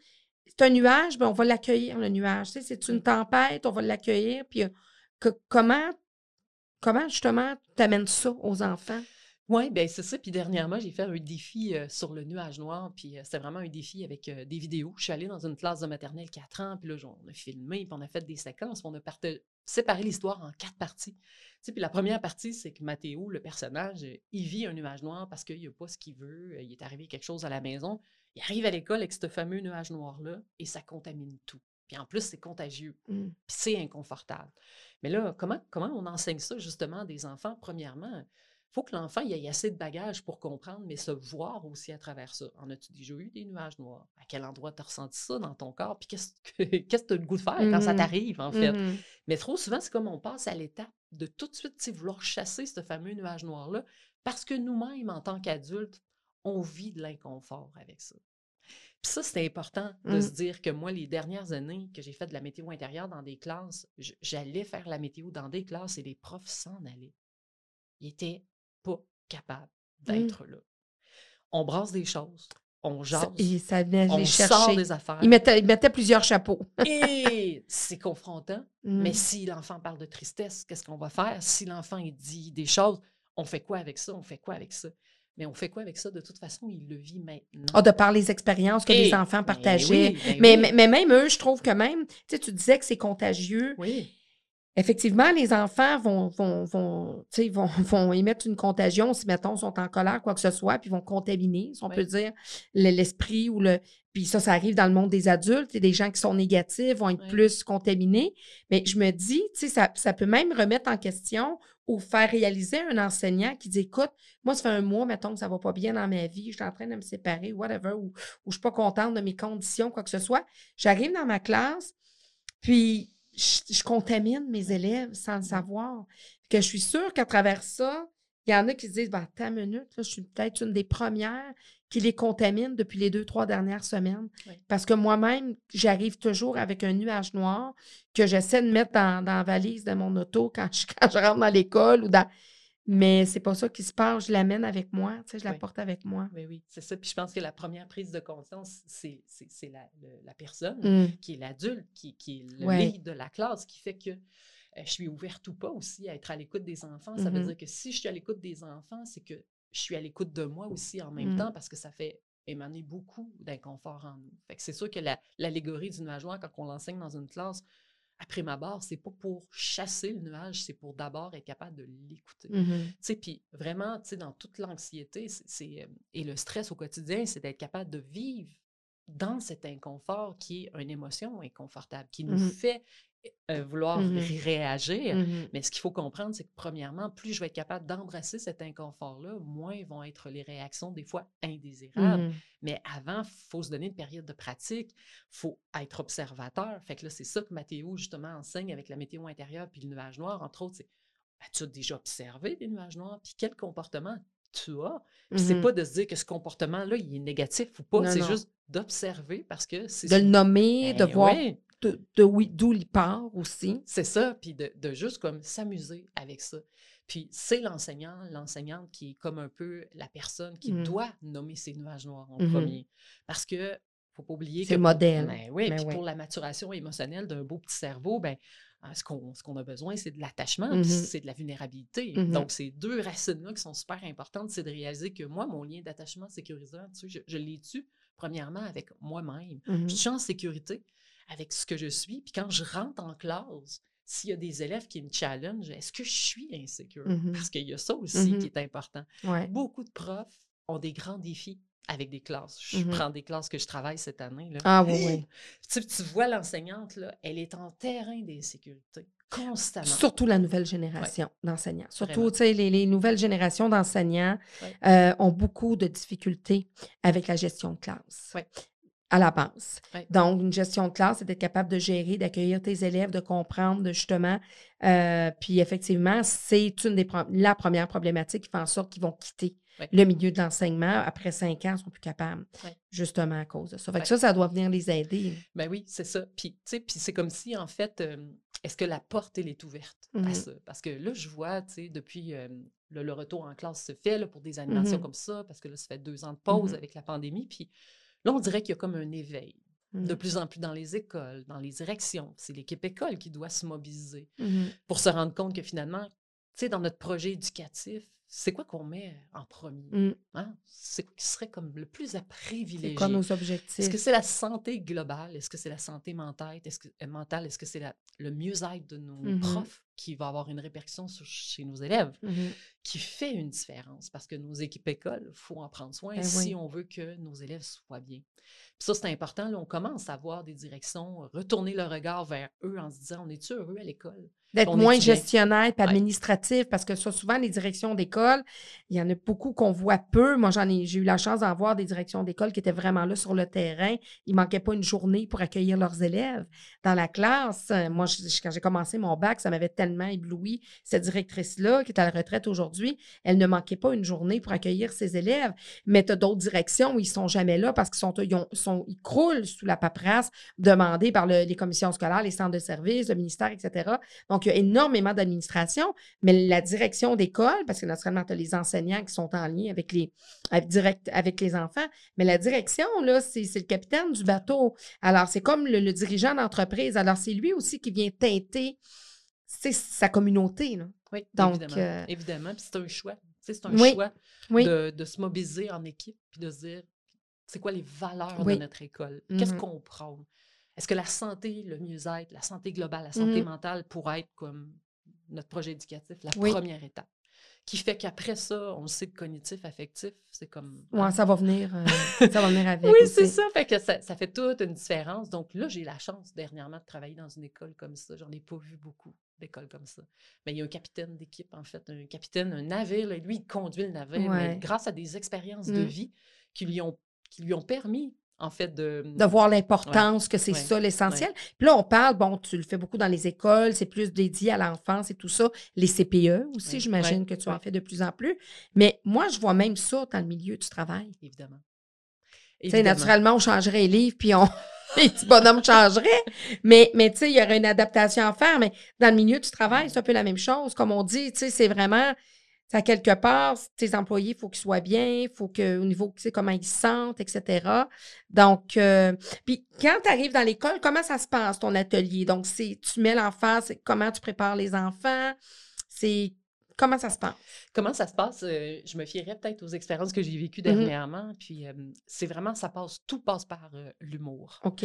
c'est un nuage, ben on va l'accueillir, le nuage. Tu sais, c'est une Mm. tempête, on va l'accueillir. Puis euh, que- comment, comment justement tu amènes ça aux enfants? Oui, ben c'est ça. Puis dernièrement, j'ai fait un défi euh, sur le nuage noir. Puis euh, c'était vraiment un défi avec euh, des vidéos. Je suis allée dans une classe de maternelle 4 ans. Puis là, on a filmé, puis on a fait des séquences. puis on a séparé l'histoire en quatre parties. Tu sais, puis la première partie, c'est que Mathéo, le personnage, il vit un nuage noir parce qu'il n'a pas ce qu'il veut. Il est arrivé quelque chose à la maison. Il arrive à l'école avec ce fameux nuage noir-là et ça contamine tout. Puis en plus, c'est contagieux. Mm. Puis c'est inconfortable. Mais là, comment, comment on enseigne ça justement à des enfants? Premièrement, faut que l'enfant ait assez de bagages pour comprendre, mais se voir aussi à travers ça. En as-tu déjà eu des nuages noirs? À quel endroit tu as ressenti ça dans ton corps? Puis qu'est-ce que tu as le goût de faire quand ça Mhm. t'arrive, en fait? Mhm. Mais trop souvent, c'est comme on passe à l'étape de tout de suite vouloir chasser ce fameux nuage noir-là, parce que nous-mêmes, en tant qu'adultes, on vit de l'inconfort avec ça. Puis ça, c'est important de se dire que moi, les dernières années que j'ai fait de la météo intérieure dans des classes, j'allais faire la météo dans des classes et les profs s'en allaient. Ils étaient pas capables d'être là. On brasse des choses, on jase, Ça, et ça venait on les sort chercher. des affaires. Il mettait, il mettait plusieurs chapeaux. Et c'est confrontant. Mais si l'enfant parle de tristesse, qu'est-ce qu'on va faire? Si l'enfant il dit des choses, on fait quoi avec ça? On fait quoi avec ça? Mais on fait quoi avec ça? De toute façon, il le vit maintenant. Ah, de par les expériences que les enfants ben partageaient. oui, ben mais, oui. mais, mais même eux, je trouve que même, tu sais, tu disais que c'est contagieux. Oui. Effectivement, les enfants vont, vont, vont, vont, vont émettre une contagion si, mettons, sont en colère, quoi que ce soit, puis vont contaminer, si on Oui. peut dire, le- l'esprit ou le. Puis ça, ça arrive dans le monde des adultes. Et des gens qui sont négatifs vont être Oui. plus contaminés. Mais je me dis, tu sais, ça, ça peut même remettre en question ou faire réaliser un enseignant qui dit Écoute, moi, ça fait un mois, mettons, que ça va pas bien dans ma vie, je suis en train de me séparer, whatever, ou, ou je suis pas contente de mes conditions, quoi que ce soit. J'arrive dans ma classe, puis je, je contamine mes élèves sans le savoir. Que je suis sûre qu'à travers ça, il y en a qui se disent ben, Attends une minute, là, je suis peut-être une des premières qui les contamine depuis les deux, trois dernières semaines. Oui. Parce que moi-même, j'arrive toujours avec un nuage noir que j'essaie de mettre dans, dans la valise de mon auto quand je, quand je rentre dans l'école ou dans. Mais c'est pas ça qui se passe. Je l'amène avec moi, tu sais, je la Oui. porte avec moi. Oui, oui, c'est ça. Puis je pense que la première prise de conscience, c'est c'est- c'est la, la personne Mm. qui est l'adulte, qui, qui est le Ouais. lead de la classe, qui fait que euh, je suis ouverte ou pas aussi à être à l'écoute des enfants. Ça veut Mhm. dire que si je suis à l'écoute des enfants, c'est que je suis à l'écoute de moi aussi en même Mm. temps parce que ça fait émaner beaucoup d'inconfort en nous. Fait que c'est sûr que la- l'allégorie du nuage noir, quand on l'enseigne dans une classe, après ma barre, c'est pas pour chasser le nuage, c'est pour d'abord être capable de l'écouter. Tu sais, puis vraiment, tu sais, dans toute l'anxiété c'est- euh, et le stress au quotidien, c'est d'être capable de vivre dans cet inconfort qui est une émotion inconfortable, qui nous Mhm. fait euh, vouloir ré- réagir. Mhm. Mais ce qu'il faut comprendre, c'est que premièrement, plus je vais être capable d'embrasser cet inconfort-là, moins vont être les réactions des fois indésirables. Mhm. Mais avant, il faut se donner une période de pratique, il faut être observateur. Fait que là, c'est ça que Mathéo, justement, enseigne avec la météo intérieure puis le nuage noir, entre autres, c'est as-tu déjà observé des nuages noirs? Puis quel comportement tu as? Puis c'est pas de se dire que ce comportement-là, il est négatif ou pas, c'est juste d'observer parce que c'est De le nommer, de Ben voir oui, de, de d'où il part aussi. c'est ça, puis de, de juste comme s'amuser avec ça. Puis c'est l'enseignant, l'enseignante qui est comme un peu la personne qui Mhm. doit nommer ses nuages noirs en Mhm. premier. Parce que faut pas oublier que modèle. Ben oui, Ben puis oui. pour la maturation émotionnelle d'un beau petit cerveau, ben ah, ce qu'on a besoin, c'est de l'attachement, Mhm. puis c'est de la vulnérabilité. Mhm. Donc, ces deux racines-là qui sont super importantes, c'est de réaliser que moi, mon lien d'attachement sécurisant, tu sais, je, je l'ai tu premièrement avec moi-même. Je suis en sécurité avec ce que je suis. Puis quand je rentre en classe, s'il y a des élèves qui me challenge, est-ce que je suis insécure? Mhm. Parce qu'il y a ça aussi qui est important. Ouais. Beaucoup de profs ont des grands défis avec des classes. Je Mhm. prends des classes que je travaille cette année. Là. Ah oui, oui. Tu, vois l'enseignante, elle est en terrain d'insécurité constamment. Surtout la nouvelle génération d'enseignants. Surtout, tu sais, les, les nouvelles générations d'enseignants Ouais. euh, ont beaucoup de difficultés avec la gestion de classe. Ouais. À la base. Ouais. Donc, une gestion de classe, c'est d'être capable de gérer, d'accueillir tes élèves, de comprendre, de justement. euh, puis, effectivement, c'est une des la première problématique qui fait en sorte qu'ils vont quitter Ouais. le milieu de l'enseignement. Après cinq ans, ils ne sont plus capables, Ouais. justement à cause de ça. Fait que ça, ça doit venir les aider. Ben oui, c'est ça. Puis, tu sais, puis c'est comme si, en fait, euh, est-ce que la porte, elle est ouverte à Mhm. ça? Parce que là, je vois, tu sais, depuis euh, le, le retour en classe se fait là, pour des animations Mhm. comme ça, parce que là, ça fait deux ans de pause Mhm. avec la pandémie. Puis là, on dirait qu'il y a comme un éveil. De Mhm. plus en plus dans les écoles, dans les directions. C'est l'équipe école qui doit se mobiliser Mhm. pour se rendre compte que finalement, tu sais, dans notre projet éducatif, c'est quoi qu'on met en premier? Hein? C'est quoi qui serait comme le plus à C'est privilégier? quoi nos Est-ce que objectifs? c'est la santé globale? Est-ce que c'est la santé mentale? Est-ce que, euh, mentale? Est-ce que c'est le mieux-être de nos Mhm. profs? Qui va avoir une répercussion sur, chez nos élèves, Mhm. qui fait une différence? Parce que nos équipes écoles, il faut en prendre soin Ben si oui. on veut que nos élèves soient bien. Puis ça, c'est important. Là, on commence à voir des directions, retourner le regard vers eux en se disant, on est-tu heureux à l'école? D'être moins est gestionnaire Ouais. administratif, parce que ça, souvent, les directions d'école, il y en a beaucoup qu'on voit peu. Moi, j'en ai, j'ai eu la chance d'en voir des directions d'école qui étaient vraiment là sur le terrain. Il manquait pas une journée pour accueillir leurs élèves dans la classe. Euh, Moi, je- quand j'ai commencé mon bac, ça m'avait tellement ébloui. Cette directrice-là, qui est à la retraite aujourd'hui, elle ne manquait pas une journée pour accueillir ses élèves. Mais tu as d'autres directions où ils sont jamais là parce qu'ils sont, ils ils croulent sous la paperasse demandée par le- les commissions scolaires, les centres de services, le ministère, etc. Donc, il y a énormément d'administration, mais la direction d'école, parce que naturellement, tu as les enseignants qui sont en lien avec les, enfants, mais la direction, là, c'est le capitaine du bateau. Alors, c'est comme le, dirigeant d'entreprise. Alors, c'est lui aussi qui vient teinter sa communauté. Là. Oui, Donc, évidemment. euh, Évidemment. Puis c'est un choix. C'est un Oui, choix Oui. de, de se mobiliser en équipe puis de se dire c'est quoi les valeurs Oui. de notre école? Qu'est-ce Mhm. qu'on prône? Est-ce que la santé, le mieux-être, la santé globale, la santé Mhm. mentale pourrait être comme notre projet éducatif, la première étape? Qui fait qu'après ça, on sait, le cognitif, affectif, c'est comme. Ouais, hein? ça va venir, euh, ça va venir avec. Oui, c'est ça. Fait que ça, ça fait toute une différence. Donc là, j'ai la chance dernièrement de travailler dans une école comme ça. J'en ai pas vu beaucoup d'écoles comme ça. Mais il y a un capitaine d'équipe, en fait, un capitaine, un navire. là, lui, il conduit le navire, mais grâce à des expériences de Mm. vie qui lui ont, qui lui ont permis, en fait, de. de voir l'importance que c'est ouais, ça l'essentiel. Puis là, on parle, bon, tu le fais beaucoup dans les écoles, c'est plus dédié à l'enfance et tout ça. Les CPE aussi, j'imagine que tu en fais de plus en plus. Mais moi, je vois même ça dans le milieu du travail. Évidemment. Tu sais, Évidemment. naturellement, on changerait les livres, puis on... les petits bonhommes changeraient. Mais, mais tu sais, il y aurait une adaptation à faire. Mais dans le milieu du travail, c'est un peu la même chose. Comme on dit, tu sais, c'est vraiment... À quelque part, tes employés, il faut qu'ils soient bien, il faut qu'au niveau, tu sais, comment ils se sentent, etc. Donc, euh, puis quand tu arrives dans l'école, comment ça se passe, ton atelier? Donc, c'est tu mets l'enfant, c'est comment tu prépares les enfants? C'est comment ça se passe? Comment ça se passe? Euh, je me fierais peut-être aux expériences que j'ai vécues Mhm. dernièrement. Puis euh, c'est vraiment, ça passe, tout passe par euh, l'humour. OK.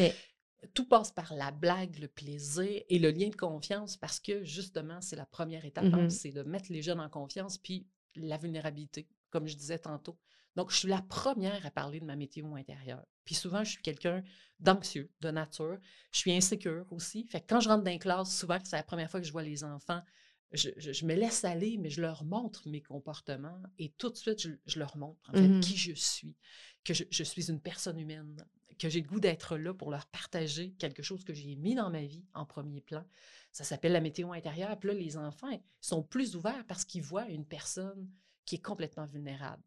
tout passe par la blague, le plaisir et le lien de confiance parce que justement, c'est la première étape, hein, Mhm. c'est de mettre les jeunes en confiance, puis la vulnérabilité, comme je disais tantôt. Donc, je suis la première à parler de ma météo intérieure. Puis souvent, je suis quelqu'un d'anxieux, de nature. Je suis insécure aussi. Fait que quand je rentre dans une classe, souvent, c'est la première fois que je vois les enfants, je, je- je me laisse aller, mais je leur montre mes comportements et tout de suite, je, je leur montre en fait Mhm. qui je suis, que je, suis une personne humaine, que j'ai le goût d'être là pour leur partager quelque chose que j'ai mis dans ma vie en premier plan. Ça s'appelle la météo intérieure. Puis là, les enfants sont plus ouverts parce qu'ils voient une personne qui est complètement vulnérable.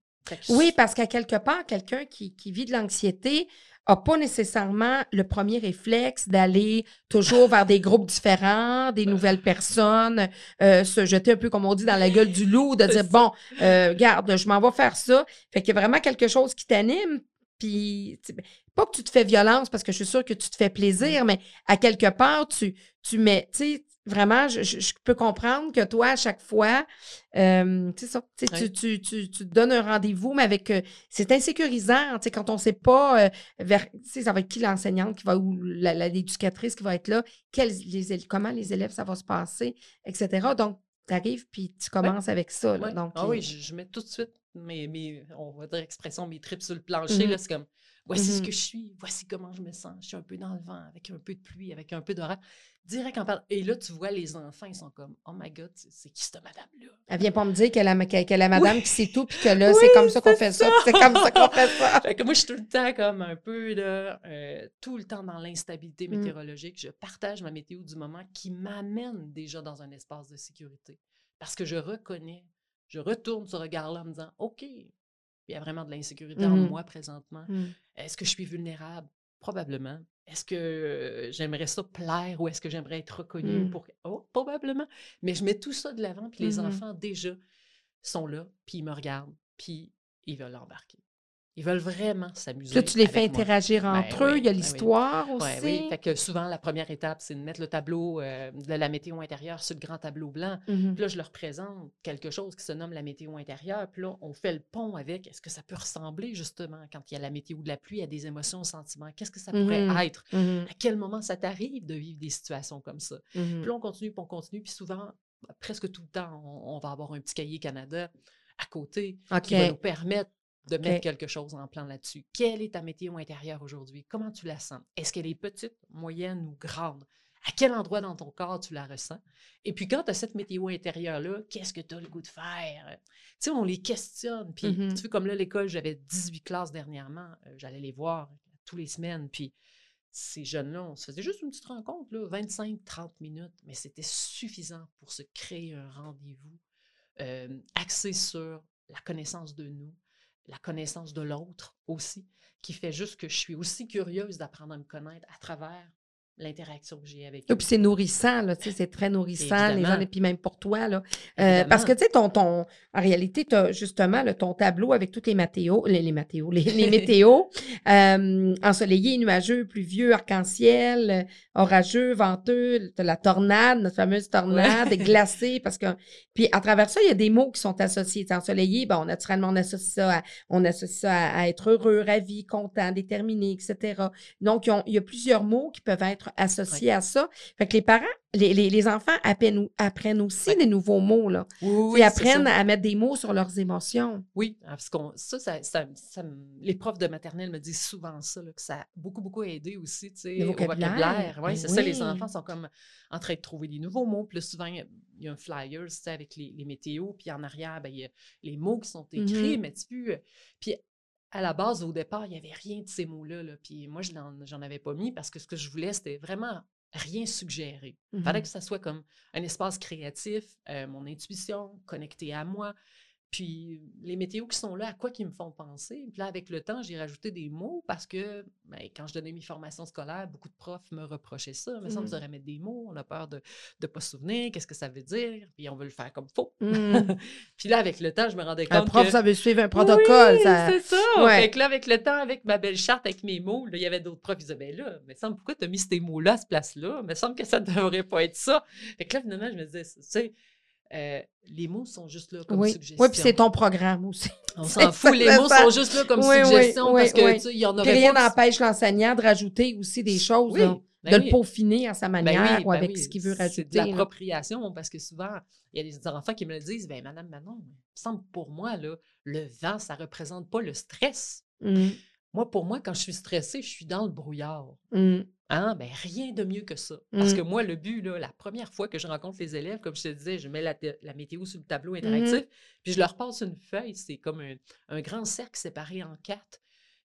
Oui, parce qu'à quelque part, quelqu'un qui, qui vit de l'anxiété n'a pas nécessairement le premier réflexe d'aller toujours vers des groupes différents, des nouvelles personnes, euh, se jeter un peu, comme on dit, dans la gueule du loup, de dire, bon, euh, garde, je m'en vais faire ça. Fait qu'il y a vraiment quelque chose qui t'anime. Puis, ben, pas que tu te fais violence parce que je suis sûre que tu te fais plaisir, mais à quelque part, tu, tu mets, tu sais, vraiment, je, je- peux comprendre que toi, à chaque fois, euh, ça, tu, tu- Oui. tu, tu, donnes un rendez-vous, mais avec, euh, c'est insécurisant, quand on sait pas euh, vers, ça va être qui l'enseignante qui va, ou l'éducatrice qui va être là, quels, les, comment les élèves, ça va se passer, etc. Donc, tu arrives, puis tu commences avec ça, là, Ouais. donc. ah euh, oui, je, je mets tout de suite mes, mes, on va dire expression, mes tripes sur le plancher. Là, C'est comme, voici ce Mhm. que je suis, voici comment je me sens. Je suis un peu dans le vent, avec un peu de pluie, avec un peu d'orage. Direct en parlant. Et là, tu vois, les enfants, ils sont comme, oh my God, c'est- qui cette madame-là? Elle vient pas me dire qu'elle a, qu'elle- qu'elle a madame Oui. qui sait tout, puis que là, Oui, c'est comme ça qu'on fait ça, c'est comme ça qu'on fait ça. Fait que moi, je suis tout le temps comme un peu, là, euh, tout le temps dans l'instabilité Mm. météorologique. Je partage ma météo du moment qui m'amène déjà dans un espace de sécurité. Parce que je reconnais, je retourne ce regard-là en me disant, OK, il y a vraiment de l'insécurité en Mhm. moi présentement. Mm. Est-ce que je suis vulnérable? Probablement. Est-ce que j'aimerais ça plaire ou est-ce que j'aimerais être reconnue Mm. pour... Oh, probablement. Mais je mets tout ça de l'avant, puis les Mhm. enfants, déjà, sont là, puis ils me regardent, puis ils veulent embarquer. Ils veulent vraiment s'amuser. Là, tu les fais moi. interagir Ben entre eux, oui, il y a ben oui. l'histoire aussi. Oui, fait que souvent, la première étape, c'est de mettre le tableau euh, de la météo intérieure sur le grand tableau blanc. Mhm. Puis là, je leur présente quelque chose qui se nomme la météo intérieure. Puis là, on fait le pont avec est-ce que ça peut ressembler justement quand il y a la météo de la pluie, à des émotions, sentiments? Qu'est-ce que ça pourrait Mhm. être? Mhm. À quel moment ça t'arrive de vivre des situations comme ça? Puis là, on continue, puis on continue. Puis souvent, presque tout le temps, on, on va avoir un petit cahier Canada à côté qui va nous permettre de mettre quelque chose en plan là-dessus. Quelle est ta météo intérieure aujourd'hui? Comment tu la sens? Est-ce qu'elle est petite, moyenne ou grande? À quel endroit dans ton corps tu la ressens? Et puis quand tu as cette météo intérieure-là, qu'est-ce que tu as le goût de faire? Tu sais, on les questionne. Puis Mhm. tu vois, comme là, l'école, j'avais 18 classes dernièrement. euh, J'allais les voir tous les semaines. Puis ces jeunes-là, on se faisait juste une petite rencontre, là, 25-30 minutes, mais c'était suffisant pour se créer un rendez-vous euh, axé sur la connaissance de nous, la connaissance de l'autre aussi, qui fait juste que je suis aussi curieuse d'apprendre à me connaître à travers l'interaction que j'ai avec Et eux. puis c'est nourrissant, là, tu sais, c'est très nourrissant, les gens, et puis même pour toi, là. Euh, parce que, tu sais, ton, ton, en réalité, tu as justement là, ton tableau avec toutes les météos, les, les météos, les, les météos, euh, ensoleillé, nuageux, pluvieux, arc-en-ciel, orageux, venteux, t'as la tornade, notre fameuse tornade, et glacée, parce que, puis à travers ça, il y a des mots qui sont associés. Tu sais, ensoleillé, bon, naturellement, on associe ça à, on associe ça à, à être heureux, ravi, content, déterminé, etc. Donc, il y a plusieurs mots qui peuvent être associés à ça. Fait que les parents, les, les, les enfants apprennent, apprennent aussi Ouais. des nouveaux mots, là. Oui, Ils oui, apprennent à mettre des mots sur leurs émotions. Oui, ah, parce qu'on ça, ça, ça- les profs de maternelle me disent souvent ça, là, que ça a beaucoup, beaucoup aidé aussi, tu sais, Le au vocabulaire. vocabulaire. Oui, Ben c'est ça, les oui. enfants sont comme en train de trouver des nouveaux mots. Puis là, souvent, il y a- un flyer, tu sais, avec les, les météos, puis en arrière, ben, il y a les mots qui sont écrits, Mhm. mais tu vois, puis à la base, au départ, il n'y avait rien de ces mots-là, là, puis moi, je n'en j'en avais pas mis parce que ce que je voulais, c'était vraiment rien suggérer. Il fallait Mhm. que ça soit comme un espace créatif, euh, mon intuition, connecté à moi. Puis les météos qui sont là, à quoi qu'ils me font penser? Puis là, avec le temps, j'ai rajouté des mots parce que ben, quand je donnais mes formations scolaires, beaucoup de profs me reprochaient ça. Mais ça, on devrait mettre des mots, on a peur de ne pas se souvenir, qu'est-ce que ça veut dire, puis on veut le faire comme faux. Mm. puis là, avec le temps, je me rendais compte Un prof, que... ça veut suivre un protocole. Oui, ça... c'est ça. Ouais. Fait que là, avec le temps, avec ma belle charte, avec mes mots, là, il y avait d'autres profs qui disaient, ben là, mais semble, pourquoi tu as mis ces mots-là à cette place-là? Il me semble que ça ne devrait pas être ça. Fait que là, finalement, je me disais, tu sais, euh, les mots sont juste là comme Oui, suggestion. oui puis c'est ton programme aussi. On c'est s'en fout, les mots sont juste là comme Oui, oui, suggestion oui, parce que, oui. tu sais, il y en aurait rien n'empêche l'enseignant de rajouter aussi des choses, là, ben de le peaufiner à sa Ben manière ou ben avec ce qu'il veut C'est rajouter. là. l'appropriation parce que souvent, il y a des enfants qui me le disent, ben Madame Manon, il me semble pour moi, là, le vent, ça représente pas le stress. Mm, Moi, pour moi, quand je suis stressée, je suis dans le brouillard. mm, Hein? Ben, rien de mieux que ça. Parce Mm. que moi, le but, là, la première fois que je rencontre les élèves, comme je te disais, je mets la, la météo sur le tableau Mm-hmm. interactif, puis je leur passe une feuille. C'est comme un, un grand cercle séparé en quatre.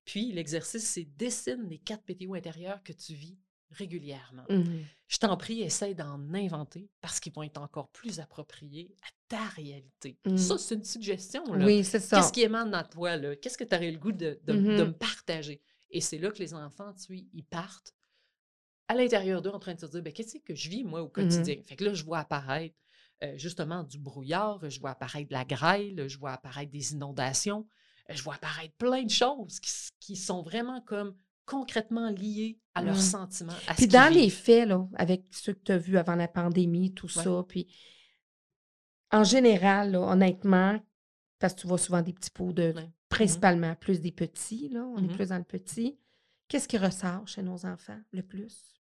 Puis l'exercice, c'est dessine les quatre météos intérieures que tu vis régulièrement. mm. Je t'en prie, essaie d'en inventer parce qu'ils vont être encore plus appropriés à ta réalité. Ça, c'est une suggestion. Là. Oui, c'est ça. Qu'est-ce qui émane dans toi? là? Qu'est-ce que tu aurais le goût de, de- de Mhm. me partager? Et c'est là que les enfants, tu sais, ils partent à l'intérieur d'eux en train de se dire, ben, qu'est-ce que je vis, moi, au quotidien? Fait que là, je vois apparaître euh, justement du brouillard, je vois apparaître de la grêle, je vois apparaître des inondations, euh, je vois apparaître plein de choses qui, qui sont vraiment comme concrètement liés à leurs Mm. sentiments, à Puis dans les vivent. faits, là, avec ceux que tu as vus avant la pandémie, tout Ouais. ça, puis en général, là, honnêtement, parce que tu vois souvent des petits pots de, Ouais. principalement plus des petits, là, on est Mhm. plus dans le petit. Qu'est-ce qui ressort chez nos enfants le plus?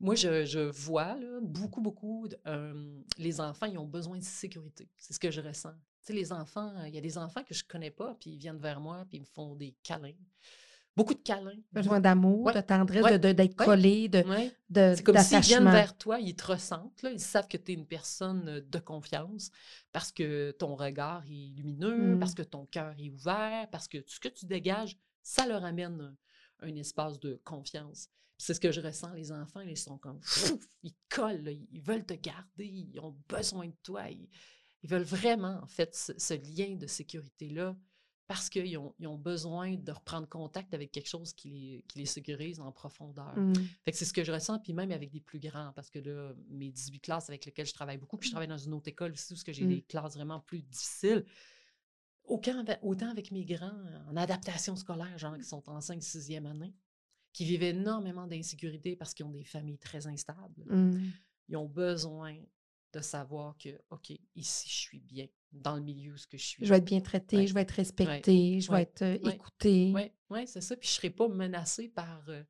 Moi, je, je vois là, beaucoup, beaucoup, de- euh, les enfants, ils ont besoin de sécurité. C'est ce que je ressens. Tu sais, les enfants, il y a des enfants que je connais pas, puis ils viennent vers moi, puis ils me font des câlins. Beaucoup de câlins. Besoin d'amour, Ouais. de tendresse, Ouais. de- de- d'être Ouais. collé, de, de- C'est comme s'ils viennent vers toi, ils te ressentent, là, ils savent que tu es une personne euh, de confiance parce que ton regard est lumineux, Mm. parce que ton cœur est ouvert, parce que ce que tu dégages, ça leur amène un, un espace de confiance. C'est ce que je ressens, les enfants, ils sont comme, Pfff ils collent, là, ils veulent te garder, ils ont besoin de toi, ils, ils veulent vraiment, en fait, ce, ce lien de sécurité-là parce qu'ils ont, ils ont besoin de reprendre contact avec quelque chose qui les, qui les sécurise en profondeur. Mm. Fait que c'est ce que je ressens, puis même avec des plus grands, parce que là, mes 18 classes avec lesquelles je travaille beaucoup, puis je travaille dans une autre école aussi où j'ai des classes vraiment plus difficiles. Aucun, autant avec mes grands en adaptation scolaire, genre qui sont en 5 6e année, qui vivent énormément d'insécurité parce qu'ils ont des familles très instables. Ils ont besoin de savoir que, OK, ici, je suis bien, dans le milieu où ce que je suis. Je vais être bien traité, Ouais. je vais être respecté, je vais Ouais. être euh, Ouais. écouté. Oui, ouais, c'est ça. Puis je ne serai pas menacée par, euh,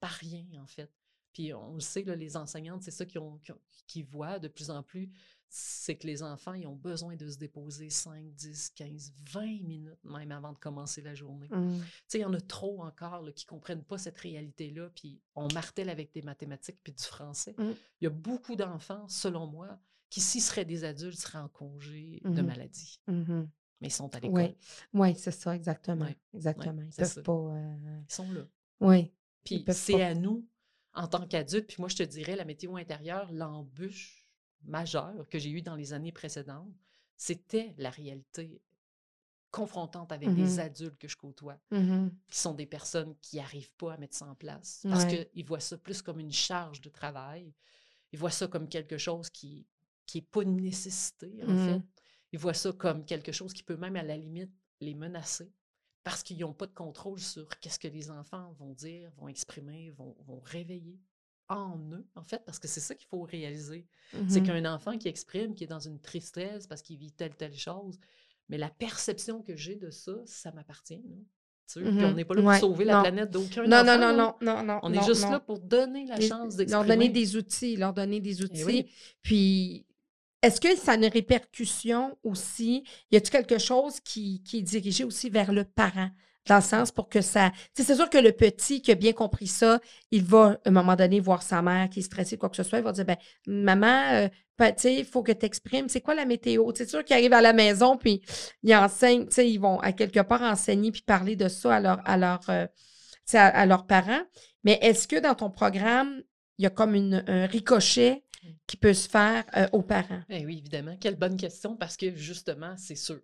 par rien, en fait. Puis on le sait, là, les enseignantes, c'est ça qu'ils ont- qu'ils voient de plus en plus, c'est que les enfants, ils ont besoin de se déposer 5, 10, 15, 20 minutes même avant de commencer la journée. Mm. Tu sais, il y en a trop encore là, qui ne comprennent pas cette réalité-là, puis on martèle avec des mathématiques puis du français. Mm. Il y a beaucoup d'enfants, selon moi, qui, s'ils seraient des adultes, seraient en congé de Mhm. maladie, mais ils sont à l'école. Oui, ouais, c'est ça, exactement. Ouais, Exactement. Ils c'est peuvent ça. pas. euh, Ils sont là. Oui. Puis c'est pas. à nous, en tant qu'adultes, puis moi, je te dirais, la météo intérieure, l'embûche majeure que j'ai eue dans les années précédentes, c'était la réalité confrontante avec des Mhm. adultes que je côtoie, Mhm. qui sont des personnes qui n'arrivent pas à mettre ça en place, Ouais. parce qu'ils voient ça plus comme une charge de travail, ils voient ça comme quelque chose qui qui n'est pas une nécessité, en fait. Mhm. Ils voient ça comme quelque chose qui peut même, à la limite, les menacer parce qu'ils n'ont pas de contrôle sur qu'est-ce que les enfants vont dire, vont exprimer, vont, vont réveiller en eux, en fait, parce que c'est ça qu'il faut réaliser. C'est Mhm. qu'un enfant qui exprime, qui est dans une tristesse parce qu'il vit telle, telle chose, mais la perception que j'ai de ça, ça m'appartient. là. Tu sais, Puis on n'est pas là pour Ouais, sauver la non. planète d'aucun Non, enfant. non, non, non, non, non. On non, est juste là pour donner la chance Leur d'exprimer. donner des outils, leur donner des Eh outils. oui. Puis, est-ce que ça a une répercussion aussi? Y a-t-il quelque chose qui, qui est dirigé aussi vers le parent? Dans le sens pour que ça. C'est sûr que le petit qui a bien compris ça, il va à un moment donné voir sa mère qui est stressée, quoi que ce soit. Il va dire ben, Maman, euh, ben, il faut que tu exprimes. C'est quoi la météo? C'est sûr qu'ils arrivent à la maison, puis ils enseignent, tu sais, ils vont à quelque part enseigner puis parler de ça à, leur, à, leur, euh, à, à leurs parents. Mais est-ce que dans ton programme, il y a comme une, un ricochet Mm. qui peut se faire euh, aux parents? Eh oui, évidemment. Quelle bonne question, parce que justement, c'est sûr.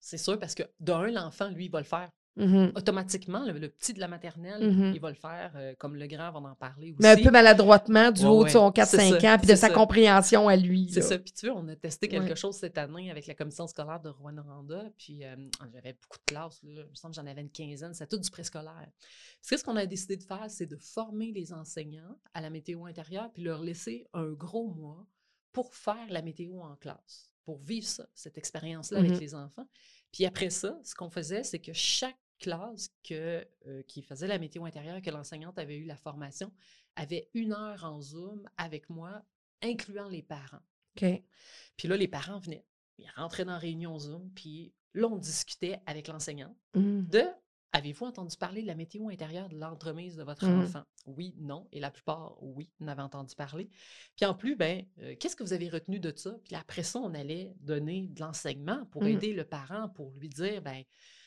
C'est sûr parce que d'un, l'enfant, lui, il va le faire. Mhm. Automatiquement, le, le petit de la maternelle, Mhm. il va le faire euh, comme le grand va en parler aussi. Mais un peu maladroitement du Ouais, haut de son c'est 4-5 ça, ans, puis de c'est sa ça. compréhension à lui. C'est ça. Puis tu vois, on a testé quelque Ouais. chose cette année avec la commission scolaire de Rwanda. Puis euh, j'avais beaucoup de classes. Là. Il me semble que j'en avais une quinzaine. C'était tout du préscolaire. Ce qu'on a décidé de faire, c'est de former les enseignants à la météo intérieure puis leur laisser un gros mois pour faire la météo en classe, pour vivre ça, cette expérience-là avec les enfants. Puis après ça, ce qu'on faisait, c'est que chaque classe que, euh, qui faisait la météo intérieure, que l'enseignante avait eu la formation, avait une heure en Zoom avec moi, incluant les parents. OK. Puis là, les parents venaient. Ils rentraient dans la réunion Zoom, puis là, on discutait avec l'enseignant Mhm. de Avez-vous entendu parler de la météo intérieure de l'entremise de votre Mhm. enfant? Oui, non. Et la plupart, oui, n'avaient entendu parler. Puis en plus, ben, euh, qu'est-ce que vous avez retenu de ça? Puis après ça, on allait donner de l'enseignement pour Mhm. aider le parent, pour lui dire, ben,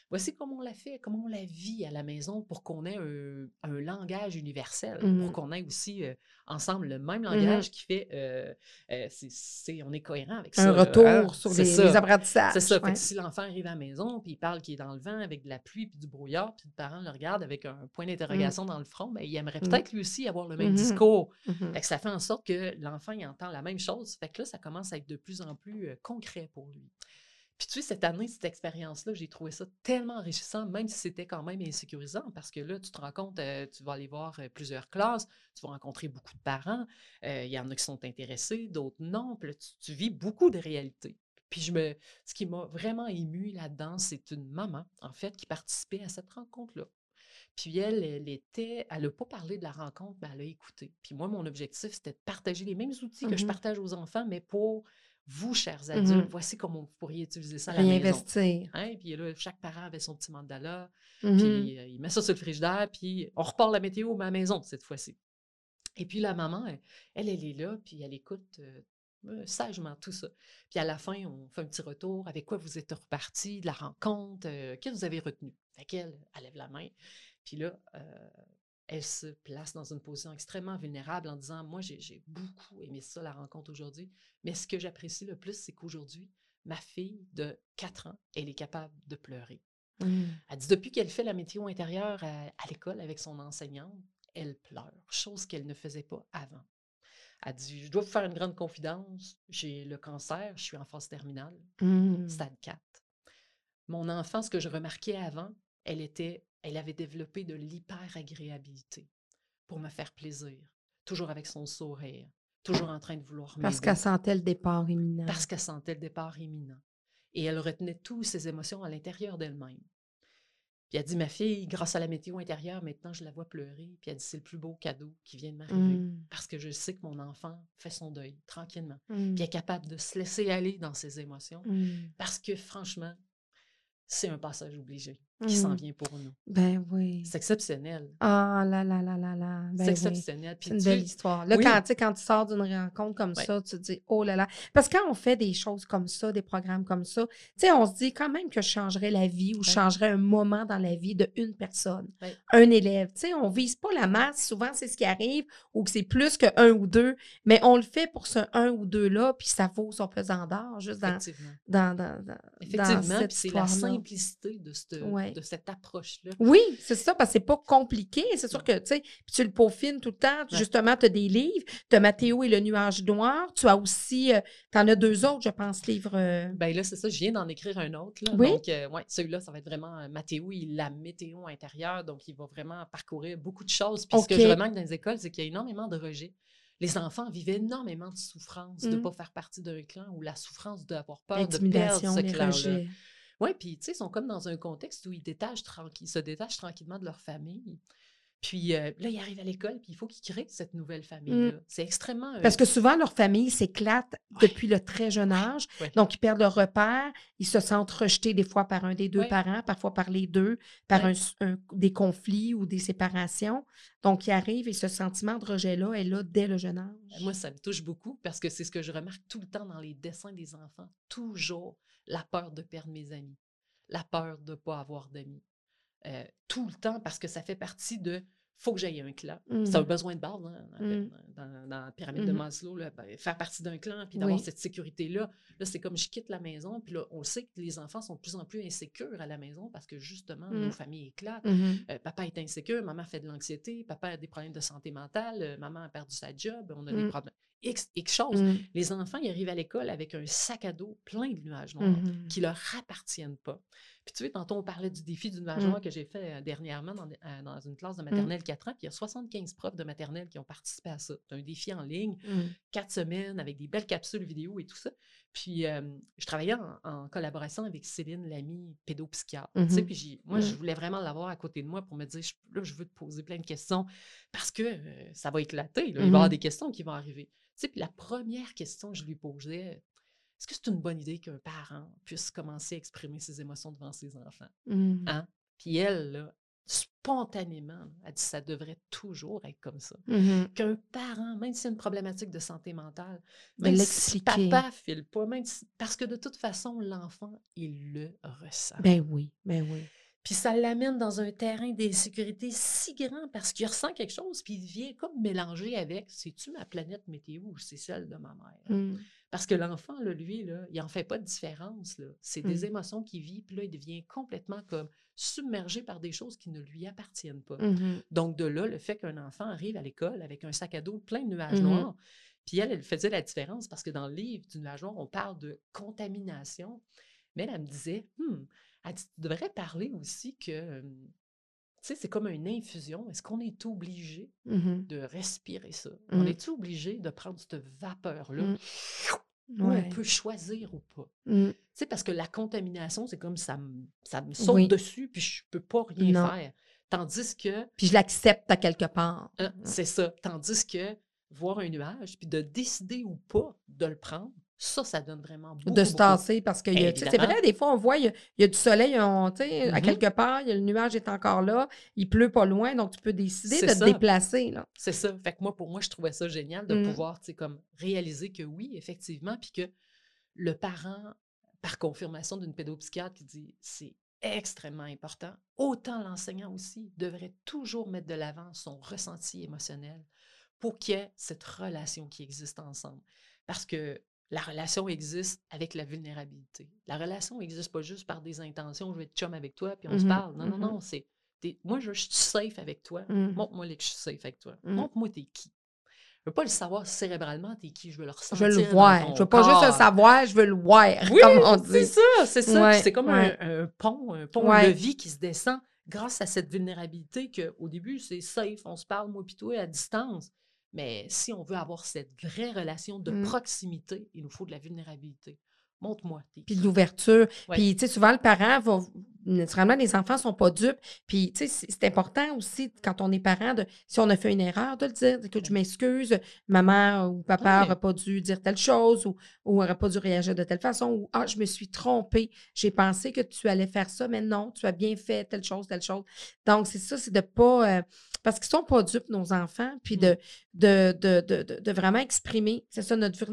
voici comment on l'a fait, comment on la vit à la maison pour qu'on ait un, un langage universel, pour qu'on ait aussi euh, ensemble le même langage qui fait, euh, euh, c'est- c'est- on est cohérent avec ça. Un retour sur les, ça. les apprentissages. C'est ça. Fait ouais. que si l'enfant arrive à la maison puis il parle qu'il est dans le vent avec de la pluie puis du brouillard, puis le parent le regarde avec un point d'interrogation dans le front, ben, il aimerait peut-être lui aussi avoir le même discours. Fait que ça fait en sorte que l'enfant il entend la même chose. Fait que là, ça commence à être de plus en plus concret pour lui. Puis tu sais, cette année, cette expérience-là, j'ai trouvé ça tellement enrichissant, même si c'était quand même insécurisant, parce que là, tu te rends compte, euh, tu vas aller voir euh, plusieurs classes, tu vas rencontrer beaucoup de parents, euh, il y en a qui sont intéressés, d'autres non, puis là, tu, tu vis beaucoup de réalités. Puis je me, ce qui m'a vraiment ému là-dedans, c'est une maman, en fait, qui participait à cette rencontre-là. Puis elle, elle était, elle n'a pas parlé de la rencontre, mais elle a écouté. Puis moi, mon objectif, c'était de partager les mêmes outils que je Mhm. partage aux enfants, mais pour vous, chers Mhm. adultes, voici comment vous pourriez utiliser ça à la maison. Réinvestir. Hein, Puis là, chaque parent avait son petit mandala, Mhm. puis euh, il met ça sur le frigidaire, puis on repart la météo mais à la maison cette fois-ci. Et puis la maman, elle, elle, elle est là, puis elle écoute euh, euh, sagement tout ça. Puis à la fin, on fait un petit retour. Avec quoi vous êtes reparti de la rencontre? euh, Qu'est-ce que vous avez retenu? Fait qu'elle, elle lève la main. Puis là, euh, elle se place dans une position extrêmement vulnérable en disant Moi, j'ai beaucoup aimé ça, la rencontre aujourd'hui. Mais ce que j'apprécie le plus, c'est qu'aujourd'hui, ma fille de 4 ans, elle est capable de pleurer. Mhm. Elle dit depuis qu'elle fait la météo intérieure à, à l'école avec son enseignante, elle pleure, chose qu'elle ne faisait pas avant. Elle dit Je dois vous faire une grande confidence. J'ai le cancer, je suis en phase terminale, Mhm. stade 4. Mon enfant, ce que je remarquais avant, elle était, elle avait développé de l'hyper-agréabilité pour me faire plaisir, toujours avec son sourire, toujours en train de vouloir Parce m'aider qu'elle sentait le départ imminent. parce qu'elle sentait le départ imminent. Et elle retenait toutes ses émotions à l'intérieur d'elle-même. Puis elle dit, ma fille, grâce à la météo intérieure, maintenant je la vois pleurer. Puis elle dit, c'est le plus beau cadeau qui vient de m'arriver. Mhm. Parce que je sais que mon enfant fait son deuil tranquillement. Puis elle est capable de se laisser aller dans ses émotions. Mhm. Parce que franchement, c'est un passage obligé qui s'en Mhm. vient pour nous. Ben oui. C'est exceptionnel. Ah là là là là là. Ben c'est oui. exceptionnel. C'est une tu- belle histoire. Là, Oui. quand, tu sais, quand tu sors d'une rencontre comme ça, tu te dis, oh là là. Parce que quand on fait des choses comme ça, des programmes comme ça, tu sais, on se dit quand même que je changerais la vie ou je changerais un moment dans la vie d'une personne, un élève. Tu sais, on vise pas la masse. Souvent, c'est ce qui arrive ou que c'est plus que un ou deux, mais on le fait pour ce un ou deux-là, puis ça vaut son pesant d'or juste dans, Effectivement. dans, dans, dans- Effectivement, c'est la simplicité de, cette, Ouais. de cette approche-là. Oui, c'est ça, parce que c'est pas compliqué. C'est sûr que, tu sais, tu le peaufines tout le temps. Ouais. Justement, tu as des livres. Tu as Mathéo et le nuage noir. Tu as aussi, tu en as deux autres, je pense, livres. euh, Ben là, c'est ça, je viens d'en écrire un autre. Là. Oui. Donc, euh, ouais, celui-là, ça va être vraiment euh, Mathéo, il la météo intérieure. Donc, il va vraiment parcourir beaucoup de choses. Puis, ce que je remarque dans les écoles, c'est qu'il y a énormément de rejets. Les enfants vivent énormément de souffrance de ne Mm. pas faire partie d'un clan ou la souffrance d'avoir peur de perdre ce clan-là. Oui, puis, tu sais, ils sont comme dans un contexte où ils, détachent tranquille, se détachent tranquillement de leur famille. Puis euh, là, ils arrivent à l'école, puis il faut qu'ils créent cette nouvelle famille-là. C'est extrêmement. euh, Parce que souvent, leur famille s'éclate Ouais. depuis le très jeune âge. ouais. Donc, ils perdent leur repère. Ils se sentent rejetés des fois par un des deux parents, parfois par les deux, par un un- des conflits ou des séparations. Donc, ils arrivent et ce sentiment de rejet-là est là dès le jeune âge. Moi, ça me touche beaucoup parce que c'est ce que je remarque tout le temps dans les dessins des enfants. Toujours la peur de perdre mes amis, la peur de ne pas avoir d'amis. Tout le temps parce que ça fait partie de faut que j'aille un clan. C'est un Mhm. besoin de base hein, dans, Mm. dans- dans la pyramide de Mhm. Maslow, là, ben, faire partie d'un clan puis d'avoir Oui. cette sécurité-là. Là, c'est comme je quitte la maison, puis là, on sait que les enfants sont de plus en plus insécures à la maison parce que justement, Mm. nos familles éclatent. Euh, papa est insécure, maman fait de l'anxiété, papa a des problèmes de santé mentale, euh, maman a perdu sa job, on a des Mm. problèmes. X, X choses. Les enfants, ils arrivent à l'école avec un sac à dos plein de nuages noirs qui leur appartiennent pas. Puis tu sais, tantôt, on parlait du défi du nuage Mm. que j'ai fait euh, dernièrement dans, euh, dans une classe de maternelle 4 ans, puis il y a 75 profs de maternelle qui ont participé à ça. C'est un défi en ligne, Mhm. quatre semaines avec des belles capsules vidéo et tout ça. Puis euh, je travaillais en, en collaboration avec Céline Lamy, pédopsychiatre. tu sais, Mhm. Puis moi, je voulais vraiment l'avoir à côté de moi pour me dire, je, là, je veux te poser plein de questions parce que euh, ça va éclater. là. Il va y avoir Mhm. des questions qui vont arriver. Tu sais, puis la première question que je lui posais, est-ce que c'est une bonne idée qu'un parent puisse commencer à exprimer ses émotions devant ses enfants? Mhm. Hein? Puis elle, là, spontanément, elle dit ça devrait toujours être comme ça. Mhm. Qu'un parent, même s'il y a une problématique de santé mentale, De même si papa file pas, même si- parce que de toute façon, l'enfant, il le ressent. Ben oui, ben oui. Puis ça l'amène dans un terrain d'insécurité si grand parce qu'il ressent quelque chose, puis il vient comme mélanger avec c'est-tu ma planète météo ou c'est celle de ma mère? Mhm. Parce que l'enfant, là, lui, là, il n'en fait pas de différence. là. C'est des Mm. émotions qu'il vit, puis là, il devient complètement comme submergé par des choses qui ne lui appartiennent pas. Mhm. Donc, de là, le fait qu'un enfant arrive à l'école avec un sac à dos plein de nuages noirs, puis elle, elle faisait la différence parce que dans le livre du nuage noir, on parle de contamination Mais elle, elle me disait, Hum, elle dit, tu devrais parler aussi que, tu sais, c'est comme une infusion. Est-ce qu'on est obligé Mhm. de respirer ça? On Mm. est obligé de prendre cette vapeur-là? Mm. Ouais. on peut choisir ou pas? Mm. Tu parce que la contamination, c'est comme ça me, ça me saute Oui. dessus, puis je peux pas rien Non. faire. Tandis que, Puis je l'accepte à quelque part. hein, c'est ça, tandis que voir un nuage, puis de décider ou pas de le prendre, ça, ça donne vraiment beaucoup, de se tasser parce que c'est vrai, des fois, on voit, il y a, il y a du soleil, on, sais, à Mhm. quelque part, il y a- le nuage est encore là, il pleut pas loin, donc tu peux décider de ça. te déplacer. C'est ça. Fait que moi, pour moi, je trouvais ça génial de Mm. pouvoir, tu sais, comme réaliser que oui, effectivement, puis que le parent, par confirmation d'une pédopsychiatre qui dit c'est extrêmement important, autant l'enseignant aussi devrait toujours mettre de l'avant son ressenti émotionnel pour qu'il y ait cette relation qui existe ensemble. Parce que la relation existe avec la vulnérabilité. La relation n'existe pas juste par des intentions, je vais être chum avec toi, puis on se Mhm, parle. Non, non, mhm. non, c'est moi, je, je suis safe avec toi. Mm. Montre-moi que je suis safe avec toi. Mm. Montre-moi t'es qui. Je veux pas le savoir cérébralement, t'es qui. Je veux le Je ressentir. veux le voir. Je veux pas juste le savoir, je veux le voir, Oui, comme on c'est dit. ça, c'est ça. Puis Ouais, c'est comme ouais. un, un pont, un pont Ouais. de vie qui se descend grâce à cette vulnérabilité qu'au début, c'est safe, on se parle, moi puis toi, à distance. Mais si on veut avoir cette vraie relation de Mm. proximité, il nous faut de la vulnérabilité. Montre-moi. t'es Puis de l'ouverture. Ouais. Puis, tu sais, souvent, le parent va. Naturellement, les enfants sont pas dupes. Puis, tu sais, c'est important aussi, quand on est parent, de, si on a fait une erreur, de le dire. Écoute, je m'excuse, maman ou papa n'aurait pas dû dire telle chose ou n'aurait pas dû réagir de telle façon. Ou, ah, je me suis trompée. J'ai pensé que tu allais faire ça, mais non, tu as bien fait telle chose, telle chose. Donc, c'est ça, c'est de pas. euh, parce qu'ils sont pas dupes, nos enfants. Puis de, de, de, de, de- vraiment exprimer, c'est ça, notre,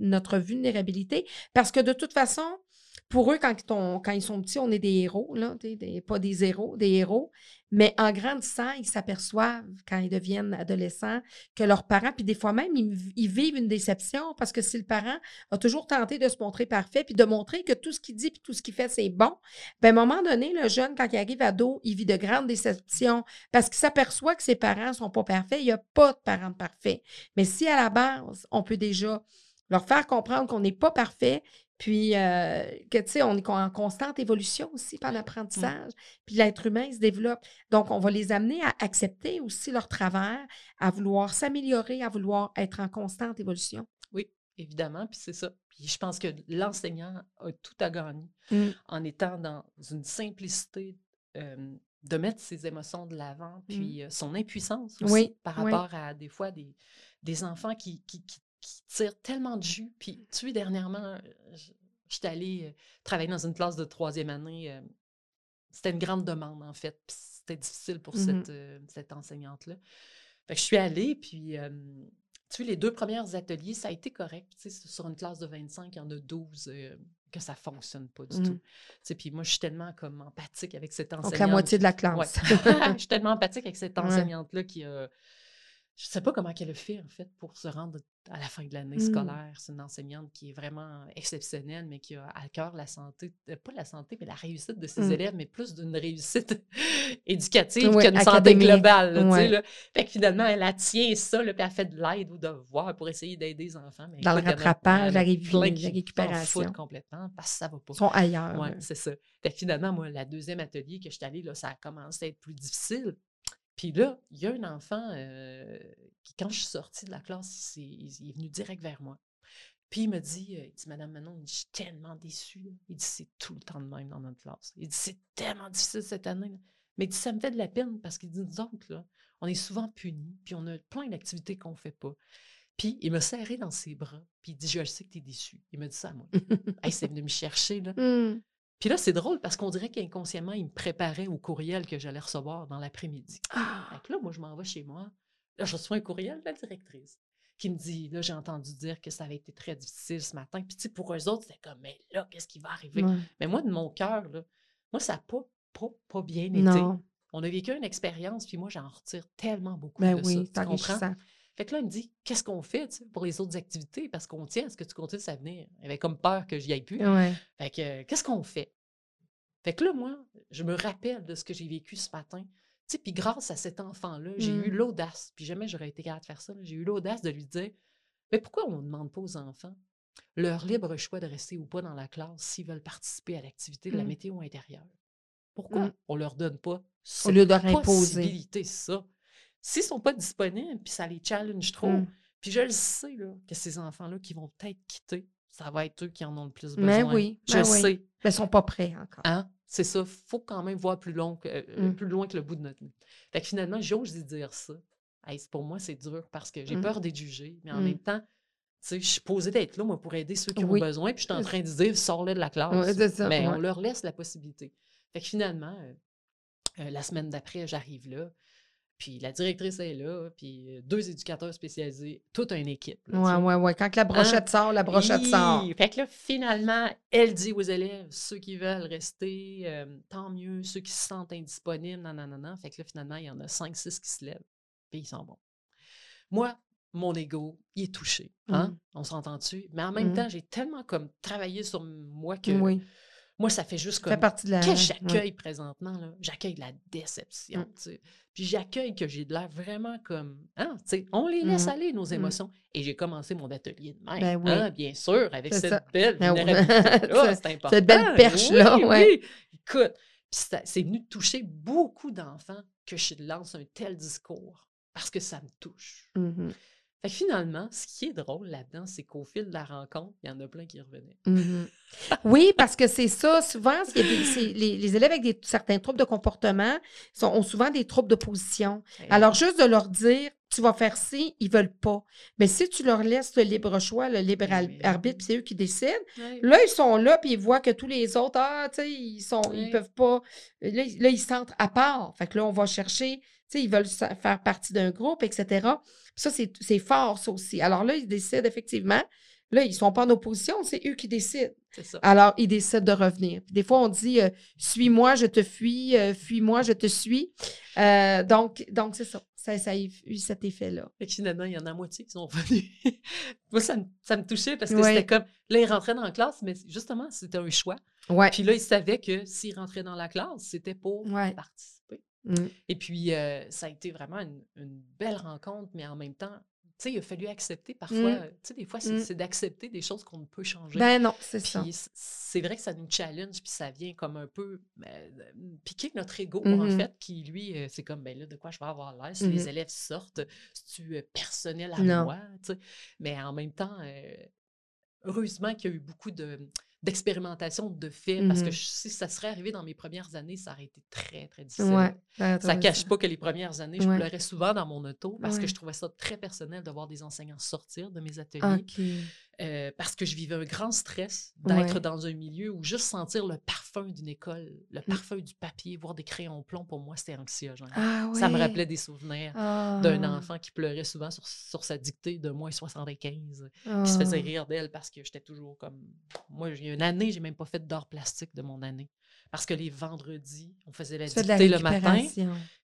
notre vulnérabilité. Parce que de toute façon, pour eux, quand ils, sont- petits, on est des héros, là, des- pas des héros, des héros. Mais en grandissant, ils s'aperçoivent, quand ils deviennent adolescents, que leurs parents, puis des fois même, ils, vivent une déception parce que si le parent a toujours tenté de se montrer parfait, puis de montrer que tout ce qu'il dit, puis tout ce qu'il fait, c'est bon, ben, à un moment donné, le jeune, quand il arrive ado, il vit de grandes déceptions parce qu'il s'aperçoit que ses parents ne sont pas parfaits. Il n'y a pas de parents parfaits. Mais si à la base, on peut déjà leur faire comprendre qu'on n'est pas parfait, puis euh, que, tu sais, on est en constante évolution aussi par l'apprentissage, puis l'être humain se développe. Donc, on va les amener à accepter aussi leur travers, à vouloir s'améliorer, à vouloir être en constante évolution. Oui, évidemment, puis c'est ça. Puis je pense que l'enseignant a tout à gagner Mm. en étant dans une simplicité euh, de mettre ses émotions de l'avant, puis euh, son impuissance aussi. Oui, par oui. rapport à des fois des, des enfants qui, qui, qui- qui tirent tellement de jus. Puis tu sais, dernièrement, euh, je j'étais allée euh, travailler dans une classe de troisième année. euh, c'était une grande demande, en fait. Puis c'était difficile pour Mhm. cette, euh, cette enseignante-là. Fait que je suis allée, puis euh, tu sais, les deux premiers ateliers, ça a été correct. Tu sais, sur une classe de 25, il y en a 12 euh, que ça fonctionne pas du tout. Tu sais, puis moi, je suis tellement comme empathique avec cette enseignante. Donc, la moitié de la Ouais. classe. je suis tellement empathique avec cette Ouais. enseignante-là qui a. Je sais pas comment elle a fait, en fait, pour se rendre à la fin de l'année Mm. scolaire. C'est une enseignante qui est vraiment exceptionnelle, mais qui a à cœur la santé, euh, pas la santé, mais la réussite de ses Mm. élèves, mais plus d'une réussite éducative qu'une santé globale. là. Fait que finalement, elle a tient ça, là, puis elle fait de l'aide ou de voir pour essayer d'aider les enfants. Mais Dans le écoute, rattrapage, la récupération. complètement parce que ça va pas. Ils sont ailleurs. Oui, c'est ça. Fait que finalement, moi, la deuxième atelier que je suis allée, là, ça a commencé à être plus difficile. Puis là, il y a un enfant euh, qui, quand je suis sortie de la classe, il, est venu direct vers moi. Puis il me dit, euh, il dit, Madame Manon, je suis tellement déçu. là. Il dit, c'est tout le temps de même dans notre classe. Il dit, c'est tellement difficile cette année. là. Mais il dit, ça me fait de la peine parce qu'il dit, nous autres, là, on est souvent punis, puis on a plein d'activités qu'on ne fait pas. Puis il m'a serré dans ses bras, puis il dit, je sais que tu es déçu. Il m'a dit ça à moi. hey, c'est venu me chercher, là. Mm. Puis là, c'est drôle parce qu'on dirait qu'inconsciemment, il me préparait au courriel que j'allais recevoir dans l'après-midi. Ah. Fait que là, moi, je m'en vais chez moi. Là, je reçois un courriel de la directrice qui me dit, là, j'ai entendu dire que ça avait été très difficile ce matin. Puis, tu sais, pour eux autres, c'était comme, mais là, qu'est-ce qui va arriver? Ouais. Mais moi, de mon cœur, là, moi, ça n'a pas, pas, pas bien été. Non. On a vécu une expérience, puis moi, j'en retire tellement beaucoup Ben de ça. oui, Tu c'est comprends? Fait que là, il me dit, qu'est-ce qu'on fait tu sais, pour les autres activités? Parce qu'on tient à ce que tu continues à venir. Il avait comme peur que j'y aille plus. Ouais. Fait que, euh, qu'est-ce qu'on fait? Fait que là, moi, je me rappelle de ce que j'ai vécu ce matin. Tu sais, puis grâce à cet enfant-là, j'ai eu Mm. l'audace, puis jamais j'aurais été capable de faire ça, j'ai eu l'audace de lui dire, mais pourquoi on ne demande pas aux enfants? leur libre choix de rester ou pas dans la classe s'ils veulent participer à l'activité de la Mmh. météo intérieure? Pourquoi Mmh. on leur donne pas Au cette lieu de leur imposer. possibilité, ça? S'ils sont pas disponibles, puis ça les challenge trop, Mmh. puis je le sais, là, que ces enfants-là qui vont peut-être quitter, ça va être eux qui en ont le plus Mais besoin. oui, Je ben le oui. sais. Mais ils sont pas prêts encore. Hein? C'est ça. faut quand même voir plus, long que, euh, Mmh. plus loin que le bout de notre nez. Fait que finalement, j'ose dire ça. Hey, pour moi, c'est dur parce que j'ai Mmh. peur d'être jugée, mais en même temps, tu sais, je suis posée d'être là, moi, pour aider ceux qui Oui. ont besoin, puis je suis en train de dire, sors-le de la classe. Ouais, ça, mais on leur laisse la possibilité. Fait que finalement, euh, euh, la semaine d'après, j'arrive là, puis la directrice est là, puis deux éducateurs spécialisés, toute une équipe. tu Ouais, sais. ouais, ouais. Quand la brochette sort, la brochette sort. Hi! Fait que là, finalement, elle dit aux élèves, ceux qui veulent rester, euh, tant mieux, ceux qui se sentent indisponibles, non, non, non, non. Fait que là, finalement, il y en a cinq, six qui se lèvent, puis ils s'en vont. Moi, mon ego, il est touché, hein? Mm. On s'entend dessus. Mais en même Mm. temps, j'ai tellement comme travaillé sur moi que Oui. Moi, ça fait juste Ça fait comme partie de la. Que ouais. j'accueille présentement? là? J'accueille de la déception. Mm. tu sais. Puis j'accueille que j'ai de l'air vraiment comme. Hein, tu sais, on les laisse Mhm. aller, nos Mm. émotions. Et j'ai commencé mon atelier de même. Ben oui. hein, bien sûr, avec cette ça. belle Ben vulnérabilité-là. C'est important. cette belle perche-là, Oui, ouais. oui. Écoute, puis ça- c'est venu toucher beaucoup d'enfants que je lance un tel discours parce que ça me touche. Mhm. Fait que finalement, ce qui est drôle là-dedans, c'est qu'au fil de la rencontre, il y en a plein qui revenaient. Mhm. Oui, parce que c'est ça. Souvent, des- les, les élèves avec des, certains troubles de comportement sont, ont souvent des troubles de position. Alors, juste de leur dire, tu vas faire ci, ils veulent pas. Mais si tu leur laisses le libre choix, le libre al- Oui. arbitre, puis c'est eux qui décident, Ouais. là, ils sont là, puis ils voient que tous les autres, ah, tu sais, ils sont, ils peuvent pas. Là, ils- là, ils se sentent à part. Fait que là, on va chercher, sais, ils veulent faire partie d'un groupe, etc. Puis ça, c'est fort, ça aussi. Alors là, ils décident effectivement. Là, ils sont pas en opposition, c'est eux qui décident. Ça. Alors, ils décident de revenir. Puis des fois, on dit euh, Suis-moi, je te fuis, euh, fuis-moi, je te suis. Euh, donc, donc c'est ça. Ça, ça a eu cet effet-là. Fait que finalement, il y en a moitié qui sont revenus. Moi, ça me, ça me touchait parce que Ouais. c'était comme. Là, ils rentraient dans la classe, mais justement, c'était un choix. Ouais. Puis là, ils savaient que s'ils rentraient dans la classe, c'était pour Ouais. participer. Mm. Et puis, euh, ça a été vraiment une, une belle rencontre, mais en même temps, tu sais, il a fallu accepter parfois. Mm. Tu sais, des fois, c'est Mm. c'est d'accepter des choses qu'on ne peut changer. Ben non, c'est ça. C'est vrai que ça nous challenge, puis ça vient comme un peu euh, piquer notre ego, en fait, qui, lui, euh, c'est comme, ben là, de quoi je vais avoir l'air si les élèves sortent, c'est-tu euh, personnel à Non. moi, tu sais? Mais en même temps, euh, heureusement qu'il y a eu beaucoup de d'expérimentation de faits, parce que je- si ça serait arrivé dans mes premières années, ça aurait été très, très difficile. Ouais. Ça cache pas que les premières années, je Ouais. pleurais souvent dans mon auto parce Ouais. que je trouvais ça très personnel de voir des enseignants sortir de mes ateliers. Euh, parce que je vivais un grand stress Ouais. d'être dans un milieu où juste sentir le parfum d'une école, le Mm. parfum du papier, voir des crayons plomb, pour moi, c'était anxiogène. Ah oui. Ça me rappelait des souvenirs Ah. d'un enfant qui pleurait souvent sur, sur sa dictée de moins 75, qui se faisait Ah. rire d'elle parce que j'étais toujours comme... Moi, il y a une année, j'ai même pas fait d'art plastique de mon année. Parce que les vendredis, on faisait la Tu dictée le matin,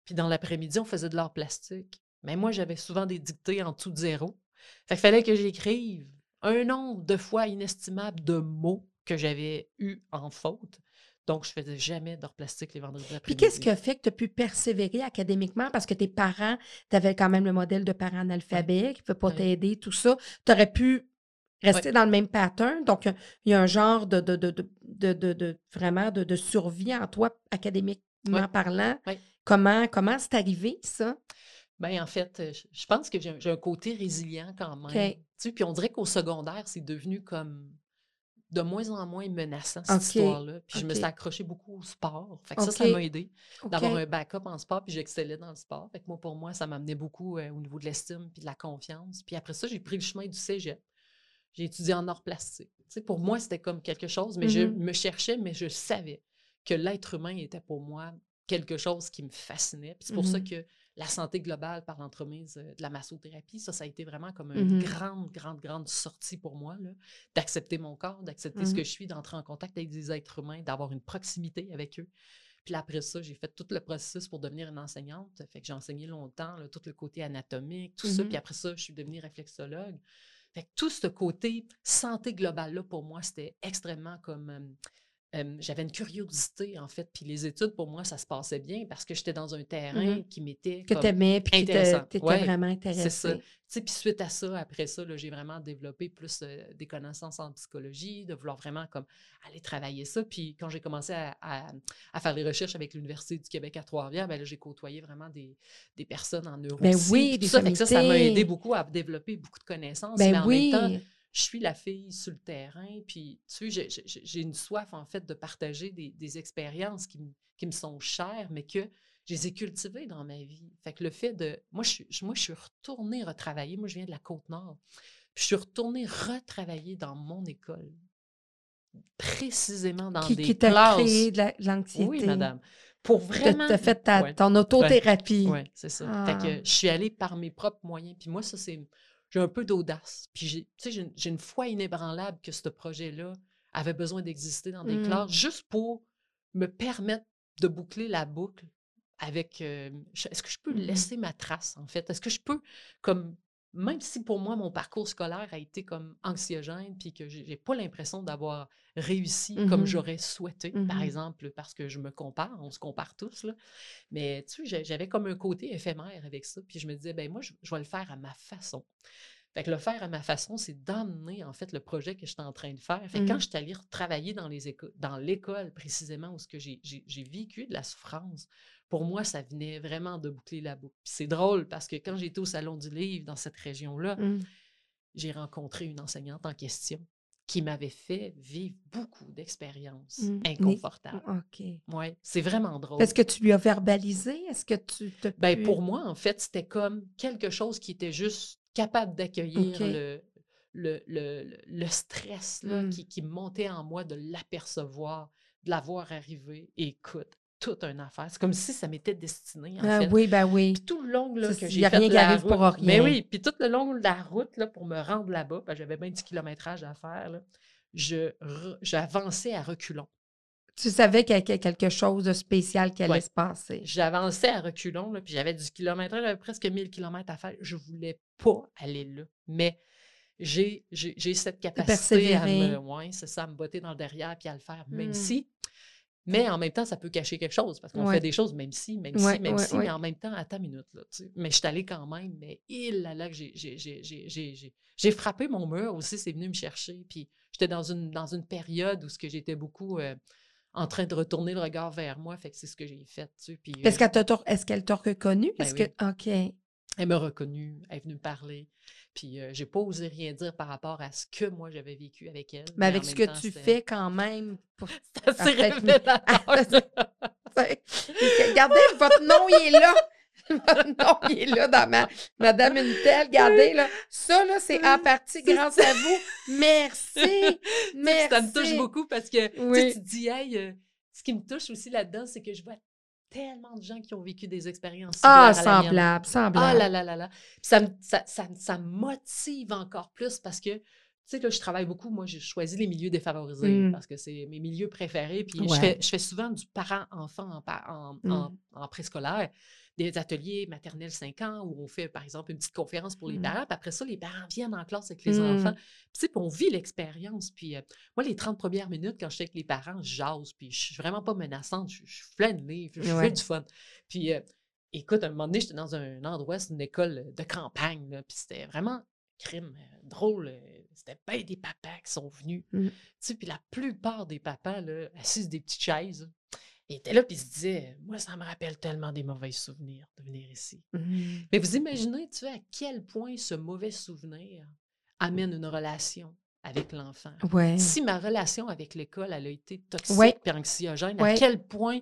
puis dans l'après-midi, on faisait de l'art plastique. Mais moi, j'avais souvent des dictées en de zéro. Fait qu'il fallait que j'écrive un nombre de fois inestimable de mots que j'avais eu en faute. Donc, je faisais jamais d'art plastique les vendredis Puis après-midi. qu'est-ce qui a fait que tu as pu persévérer académiquement? Parce que tes parents, tu avais quand même le modèle de parents analphabètes qui ne peuvent pas Ouais. t'aider, tout ça. Tu aurais pu rester dans le même pattern. Donc, il y a un genre de, de, de, de, vraiment de, survie en toi, académiquement Ouais. parlant. Ouais. Comment comment c'est arrivé, ça? Ben, en fait, je- pense que j'ai un- côté résilient quand même. Sais, puis on dirait qu'au secondaire, c'est devenu comme de moins en moins menaçant, cette histoire-là. Puis je me suis accrochée beaucoup au sport. Fait que ça, ça m'a aidé. D'avoir un backup en sport, puis j'excellais dans le sport. Fait que moi, pour moi, ça m'amenait beaucoup euh, au niveau de l'estime puis de la confiance. Puis après ça, j'ai pris le chemin du cégep. J'ai étudié en art plastique. Tu sais, pour moi, c'était comme quelque chose, mais je Mhm. me cherchais, mais je savais que l'être humain était pour moi quelque chose qui me fascinait. Puis c'est pour ça Mhm. que la santé globale par l'entremise euh, de la massothérapie, ça, ça a été vraiment comme une Mhm. grande, grande, grande sortie pour moi, d'accepter mon corps, d'accepter ce Mhm. que je suis, d'entrer en contact avec des êtres humains, d'avoir une proximité avec eux. Puis après ça, j'ai fait tout le processus pour devenir une enseignante. Fait que j'ai enseigné longtemps, là, tout le côté anatomique, tout ça. Mhm. Puis après ça, je suis devenue réflexologue. Fait que tout ce côté santé globale-là, pour moi, c'était extrêmement comme euh, j'avais une curiosité, en fait. Puis les études, pour moi, ça se passait bien parce que j'étais dans un terrain Mhm. qui m'était Que tu aimais, puis que tu Ouais, vraiment C'est ça. intéressé. Tu sais, puis suite à ça, après ça, j'ai vraiment développé plus euh, des connaissances en psychologie, de vouloir vraiment comme aller travailler ça. Puis quand j'ai commencé à, à- à faire des recherches avec l'Université du Québec à Trois-Rivières, ben j'ai côtoyé vraiment des, des personnes en neuro. Ben oui, des tout ça, ça, m'a aidé beaucoup à développer beaucoup de connaissances. mais Ben en même temps. Je suis la fille sur le terrain, puis tu sais, j'ai- une soif, en fait, de partager des, des expériences qui, me- qui me sont chères, mais que je les ai cultivées dans ma vie. Fait que le fait de... Moi, je moi, je suis retournée retravailler. Moi, je viens de la Côte-Nord. Puis je suis retournée retravailler dans mon école, précisément dans Qui, des qui t'a classes. créé de la- de l'anxiété. Oui, madame. Pour Tu vraiment... as fait ta, Ouais. ton autothérapie. Oui, c'est ça. Fait Ah. que je suis allée par mes propres moyens. Puis moi, ça, c'est. J'ai un peu d'audace. Puis j'ai, tu sais, j'ai une- foi inébranlable que ce projet-là avait besoin d'exister dans des Mm. classes juste pour me permettre de boucler la boucle avec. euh, Est-ce que je peux Mhm. laisser ma trace, en fait? Est-ce que je peux, comme. Même si pour moi, mon parcours scolaire a été comme anxiogène, puis que j'ai pas l'impression d'avoir réussi comme Mhm. j'aurais souhaité, par Mhm. exemple, parce que je me compare, on se compare tous, là. Mais tu sais, j'a- j'avais comme un côté éphémère avec ça. Puis je me disais, ben moi, je, je vais le faire à ma façon. Fait que le faire à ma façon, c'est d'emmener en fait le projet que j'étais en train de faire. Fait que quand Mhm. je suis allée travailler dans les éco- dans l'école précisément où ce que j'ai j'ai- j'ai vécu de la souffrance, pour moi, ça venait vraiment de boucler la boucle. C'est drôle parce que quand j'étais au Salon du Livre dans cette région-là, Mm. j'ai rencontré une enseignante en question qui m'avait fait vivre beaucoup d'expériences Mm. Né- inconfortables. OK. Ouais, c'est vraiment drôle. Est-ce que tu lui as verbalisé? Est-ce que tu te. Ben, pu- pour moi, en fait, c'était comme quelque chose qui était juste capable d'accueillir le, le, le, le- stress là, Mm. qui, qui montait en moi, de l'apercevoir, de l'avoir arrivé. Écoute, toute une affaire. C'est comme si ça m'était destiné, en Ah fait. oui, ben oui. Puis tout le long là, que j'ai fait rien qui la arrive route, pour Mais rien. oui, puis tout le long de la route là, pour me rendre là-bas, que j'avais 20 kilométrage à faire, là, je j'avançais à reculons. Tu savais qu'il y avait quelque chose de spécial qui allait Ouais. se passer. J'avançais à reculons, là, puis j'avais du kilométrage, j'avais presque 1000 kilomètres à faire. Je voulais pas aller là. Mais j'ai j'ai- cette capacité à me, ouais, c'est ça, à me botter dans le derrière puis à le faire, même Mm. si. Mais en même temps, ça peut cacher quelque chose parce qu'on Ouais. fait des choses, même si, même Ouais, si, même ouais, si, mais en même temps, à ta minute. Là, tu sais. mais je suis allée quand même, mais il là, là que j'ai- frappé mon mur aussi, c'est venu me chercher. Puis j'étais dans une, dans une période où ce que j'étais beaucoup euh, en train de retourner le regard vers moi, fait que c'est ce que j'ai fait. Tu sais, puis, Est-ce euh, qu'elle t'a est-ce qu'elle t'a reconnu? Ben Est-ce oui. que. OK. elle m'a reconnue, elle est venue me parler. Puis euh, j'ai pas osé rien dire par rapport à ce que moi j'avais vécu avec elle. Mais avec ce que temps, tu fais quand même. pour- C'est assez révélateur. Regardez, votre nom, il est là. Votre nom, il est là dans ma. Madame Unitel, regardez, là. Ça, là, c'est en partie grâce à vous. Merci. Merci. Ça me touche beaucoup parce que Oui. tu te dis, hey, euh, ce qui me touche aussi là-dedans, c'est que je vois tellement de gens qui ont vécu des expériences Ah, similaires à la mienne. semblable, semblable. Ah là là là là. Ça me, ça, ça, ça me motive encore plus parce que, sais, là, je travaille beaucoup. Moi, j'ai choisi les milieux défavorisés Mm. parce que c'est mes milieux préférés. Puis Ouais. je, fais, je fais souvent du parent-enfant en, en, en- Mm. en préscolaire, des ateliers maternels 5 ans où on fait, par exemple, une petite conférence pour les Mm. parents. Puis après ça, les parents viennent en classe avec les enfants. Puis, tu sais, puis on vit l'expérience. Puis euh, moi, les 30 premières minutes, quand je suis avec les parents, je jase. Puis je suis vraiment pas menaçante. Je, une livre. Je Ouais. fais du fun. Puis, euh, écoute, à un moment donné, j'étais dans un endroit, c'est une école de campagne, là, puis c'était vraiment crime, euh, drôle. C'était bien des papas qui sont venus. Mm. Tu sais, puis la plupart des papas, là, assis sur des petites chaises, ils étaient là, puis ils se disaient Moi, ça me rappelle tellement des mauvais souvenirs de venir ici. Mm. Mais vous imaginez, tu sais, à quel point ce mauvais souvenir amène une relation avec l'enfant. Ouais. Si ma relation avec l'école, elle a été toxique Ouais. et anxiogène, Ouais. à quel point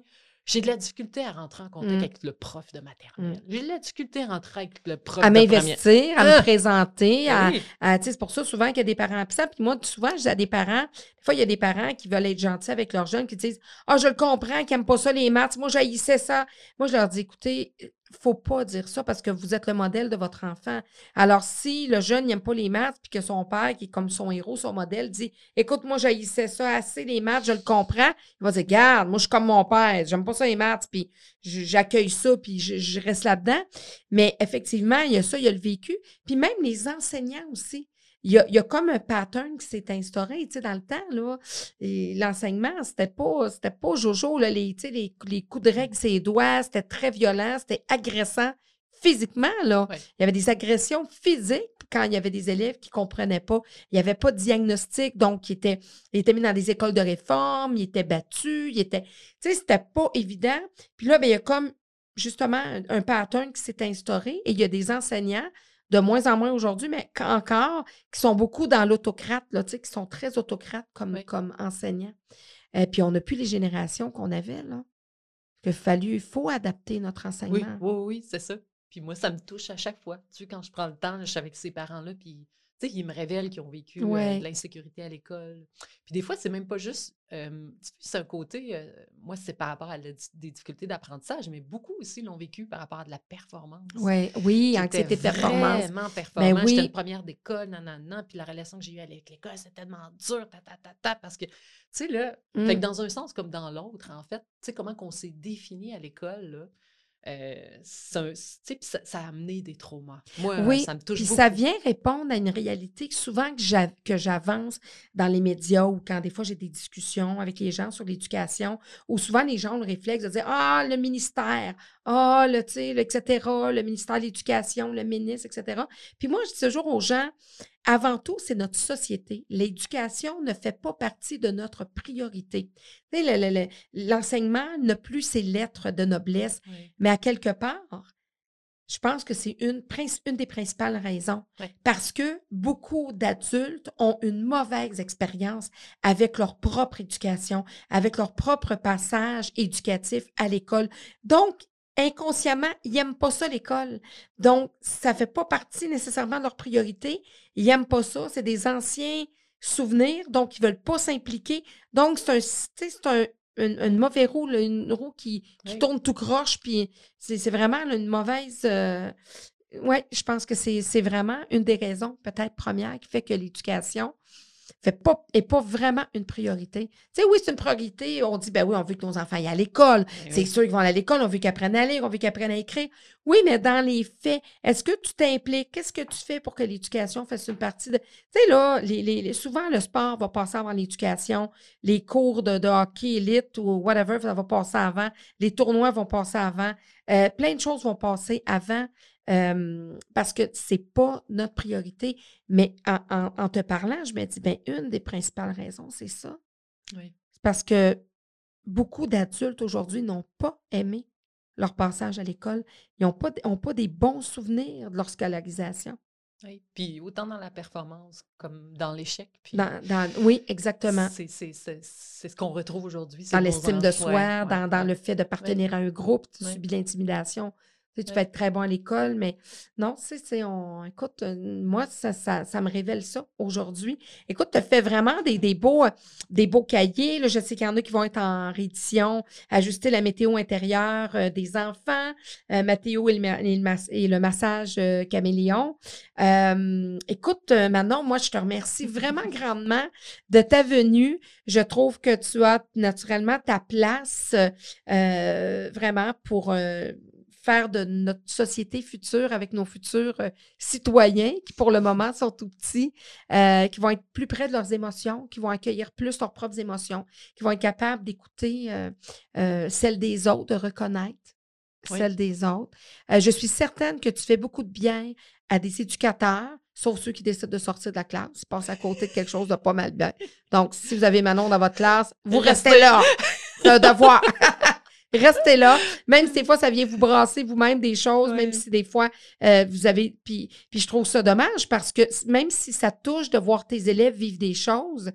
j'ai de la difficulté à rentrer en contact Mm. avec le prof de maternelle. J'ai de la difficulté à rentrer avec le prof À de première. m'investir, à Ah! me présenter, Ben à, oui. à- c'est pour ça souvent qu'il y a des parents absents. Puis moi, souvent, j'ai des parents, des fois, il y a des parents qui veulent être gentils avec leurs jeunes, qui disent Ah, je le comprends, qui n'aiment pas ça, les maths. Moi, j'haïssais ça. Moi, je leur dis Écoutez, faut pas dire ça parce que vous êtes le modèle de votre enfant. Alors, si le jeune n'aime pas les maths, puis que son père, qui est comme son héros, son modèle, dit Écoute, moi, j'haïssais ça assez, les maths, je le comprends. Il va dire Garde, moi, je suis comme mon père, j'aime pas ça, les maths, puis j'accueille ça, puis je, je reste là-dedans. Mais effectivement, il y a ça, il y a le vécu. Puis même les enseignants aussi. Il y a, il y a comme un pattern qui s'est instauré, tu sais, dans le temps, là. Et l'enseignement, c'était pas, c'était pas jojo, là, les, tu sais, les, les coups de règle, ses doigts, c'était très violent, c'était agressant physiquement, là. Ouais. Il y avait des agressions physiques quand il y avait des élèves qui comprenaient pas. Il n'y avait pas de diagnostic, donc il était, il était mis dans des écoles de réforme, il était battu, il était... Tu sais, c'était pas évident. Puis là, ben, il y a comme, justement, un, un pattern qui s'est instauré et il y a des enseignants de moins en moins aujourd'hui, mais encore, qui sont beaucoup dans l'autocrate, qui sont très autocrates comme, Oui. comme enseignants. Et puis, on n'a plus les générations qu'on avait, là. Il fallu, il faut adapter notre Oui, enseignement. oui, oui, c'est ça. Puis moi, ça me touche à chaque fois. Tu sais, quand je prends le temps, je suis avec ces parents-là, puis tu sais, ils me révèlent qu'ils ont vécu euh, de l'insécurité à l'école. Puis des fois, c'est même pas juste. euh, tu sais, c'est un côté. euh, moi, c'est par rapport à la des difficultés d'apprentissage, mais beaucoup aussi l'ont vécu par rapport à de la performance. Ouais, oui, anxiété de performance. Vraiment performant. oui. J'étais une première d'école, nanana, puis la relation que j'ai eue avec l'école, c'était tellement dur, ta, ta, ta, ta, parce que, tu sais, là, fait que Mm. dans un sens comme dans l'autre, en fait, tu sais, comment qu'on s'est défini à l'école, là, euh, ça, ça a amené des traumas. Moi, Oui, ça me touche Puis beaucoup. ça vient répondre à une réalité que souvent que j'avance dans les médias ou quand des fois j'ai des discussions avec les gens sur l'éducation, où souvent les gens ont le réflexe de dire Ah, le ministère, ah, le, tu sais, le, etc., le ministère de l'Éducation, le ministre, etc. Puis moi, je dis toujours aux gens, avant tout, c'est notre société. L'éducation ne fait pas partie de notre priorité. Tu sais, le- le- le- l'enseignement n'a plus ses lettres de noblesse, Oui. mais à quelque part, je pense que c'est une, une des principales raisons. Parce que beaucoup d'adultes ont une mauvaise expérience avec leur propre éducation, avec leur propre passage éducatif à l'école. Donc, inconsciemment, ils n'aiment pas ça, l'école. Donc, ça ne fait pas partie nécessairement de leur priorité. Ils n'aiment pas ça. C'est des anciens souvenirs, donc ils ne veulent pas s'impliquer. Donc, c'est un, c'est un, une, une mauvaise roue, là, une roue qui, qui Oui. tourne tout croche, puis c'est c'est vraiment là, une mauvaise. oui, je pense que c'est c'est vraiment une des raisons, peut-être première, qui fait que l'éducation fait pas, est pas vraiment une priorité. Tu sais, oui, c'est une priorité. On dit, ben oui, on veut que nos enfants aillent à l'école. Oui, C'est sûr qu'ils vont aller à l'école, on veut qu'ils apprennent à lire, on veut qu'ils apprennent à écrire. Oui, mais dans les faits, est-ce que tu t'impliques? Qu'est-ce que tu fais pour que l'éducation fasse une partie de. Tu sais, là, les, les- les- souvent, le sport va passer avant l'éducation. Les cours de, de hockey élite ou whatever, ça va passer avant. Les tournois vont passer avant. Euh, plein de choses vont passer avant. Euh, parce que c'est pas notre priorité. Mais en, en- en te parlant, je me dis, ben une des principales raisons, c'est ça. Oui. C'est parce que beaucoup d'adultes aujourd'hui n'ont pas aimé leur passage à l'école. Ils n'ont pas, ont pas des bons souvenirs de leur scolarisation. Oui. Puis autant dans la performance comme dans l'échec. Puis Dans, dans- oui, exactement. c'est c'est- c'est- c'est ce qu'on retrouve aujourd'hui. Dans l'estime de soi, Ouais, dans, ouais, dans ouais. le fait de partenir à un groupe, tu subis l'intimidation. Tu, sais, tu peux être très bon à l'école, mais non, tu sais, c'est- on, écoute, euh, moi, ça, ça, ça me révèle ça aujourd'hui. Écoute, tu as fait vraiment des, des, beaux, euh, des beaux cahiers. Là, je sais qu'il y en a qui vont être en réédition, ajuster la météo intérieure euh, des enfants, euh, Mathéo et le, ma- et le mas- et le massage euh, caméléon. Écoute, Manon, moi, je te remercie vraiment grandement de ta venue. Je trouve que tu as naturellement ta place euh, vraiment pour euh, faire de notre société future avec nos futurs euh, citoyens qui, pour le moment, sont tout petits, euh, qui vont être plus près de leurs émotions, qui vont accueillir plus leurs propres émotions, qui vont être capables d'écouter euh, euh, celles des autres, de reconnaître Oui. celles des autres. Je suis certaine que tu fais beaucoup de bien à des éducateurs, sauf ceux qui décident de sortir de la classe, passent à côté de quelque chose de pas mal bien. Donc, si vous avez Manon dans votre classe, vous restez Restez. là. C'est un devoir. Restez là. Même si des fois, ça vient vous brasser vous-même des choses, même si des fois, euh, vous avez. Puis, puis je trouve ça dommage parce que même si ça touche de voir tes élèves vivre des choses,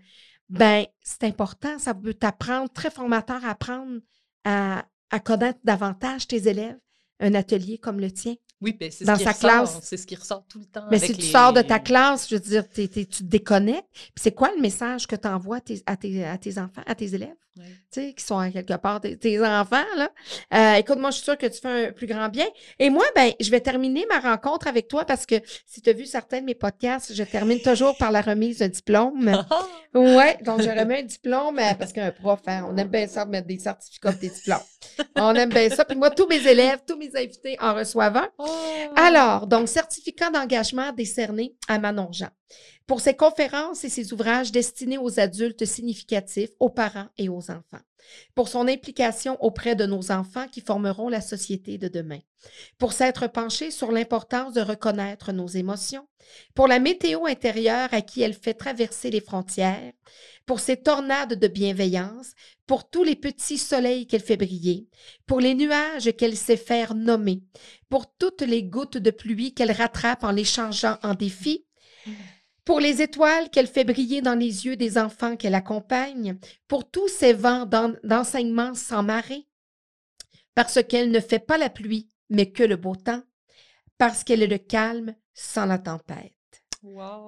ben c'est important. Ça peut t'apprendre, très formateur à apprendre à, à connaître davantage tes élèves. Un atelier comme le tien. Oui, ben, c'est Dans ce qui sa ressort, classe. C'est ce qui ressort tout le temps. Mais avec si tu les- sors de ta classe, je veux dire, tu te déconnectes. Puis c'est quoi le message que tu envoies à tes, à tes- à tes enfants, à tes élèves? Ouais. tu sais, qui sont à quelque part tes, tes enfants, là. Euh, écoute, moi, je suis sûre que tu fais un plus grand bien. Et moi, ben, je vais terminer ma rencontre avec toi parce que si tu as vu certains de mes podcasts, je termine toujours par la remise d'un diplôme. Ouais, donc je remets un diplôme euh, parce qu'un prof, hein, on aime bien ça, mettre des certificats des diplômes. On aime bien ça. Puis moi, tous mes élèves, tous mes invités en reçoivent un. Oh! Alors, donc, certificat d'engagement décerné à Manon Jean. Pour ses conférences et ses ouvrages destinés aux adultes significatifs, aux parents et aux enfants. Pour son implication auprès de nos enfants qui formeront la société de demain, pour s'être penché sur l'importance de reconnaître nos émotions, pour la météo intérieure à qui elle fait traverser les frontières, pour ses tornades de bienveillance, pour tous les petits soleils qu'elle fait briller, pour les nuages qu'elle sait faire nommer, pour toutes les gouttes de pluie qu'elle rattrape en les changeant en défis, pour les étoiles qu'elle fait briller dans les yeux des enfants qu'elle accompagne, pour tous ces vents d'enseignement sans marée, parce qu'elle ne fait pas la pluie, mais que le beau temps, parce qu'elle est le calme sans la tempête.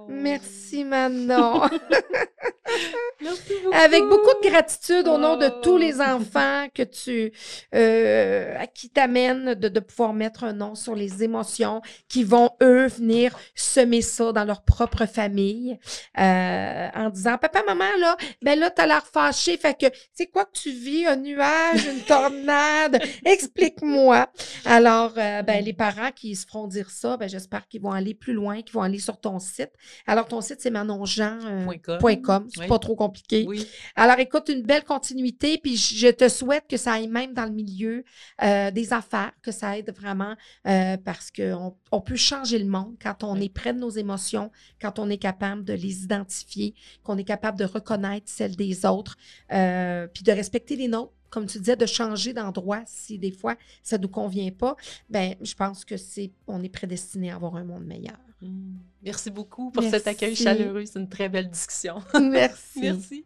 Merci Manon. Avec beaucoup de gratitude au nom de tous les enfants que tu, euh, à qui t'amènes de, pouvoir mettre un nom sur les émotions qui vont, eux, venir semer ça dans leur propre famille euh, en disant Papa, maman, là, ben là, t'as l'air fâché. Fait que, c'est quoi que tu vis? Un nuage, une tornade? Explique-moi. Alors, euh, ben, les parents qui se feront dire ça, ben, j'espère qu'ils vont aller plus loin, qu'ils vont aller sur ton site. Alors, ton site, c'est manonjean.com. Euh, c'est pas trop compliqué. Alors, écoute, une belle continuité. Puis, je te souhaite que ça aille même dans le milieu euh, des affaires, que ça aide vraiment euh, parce qu'on on peut changer le monde quand on est près de nos émotions, quand on est capable de les identifier, qu'on est capable de reconnaître celles des autres, puis de respecter les nôtres comme tu disais, de changer d'endroit si des fois ça ne nous convient pas, ben je pense que c'est on est prédestiné à avoir un monde meilleur. Mmh. Merci beaucoup pour cet accueil chaleureux. C'est une très belle discussion. Merci. Merci.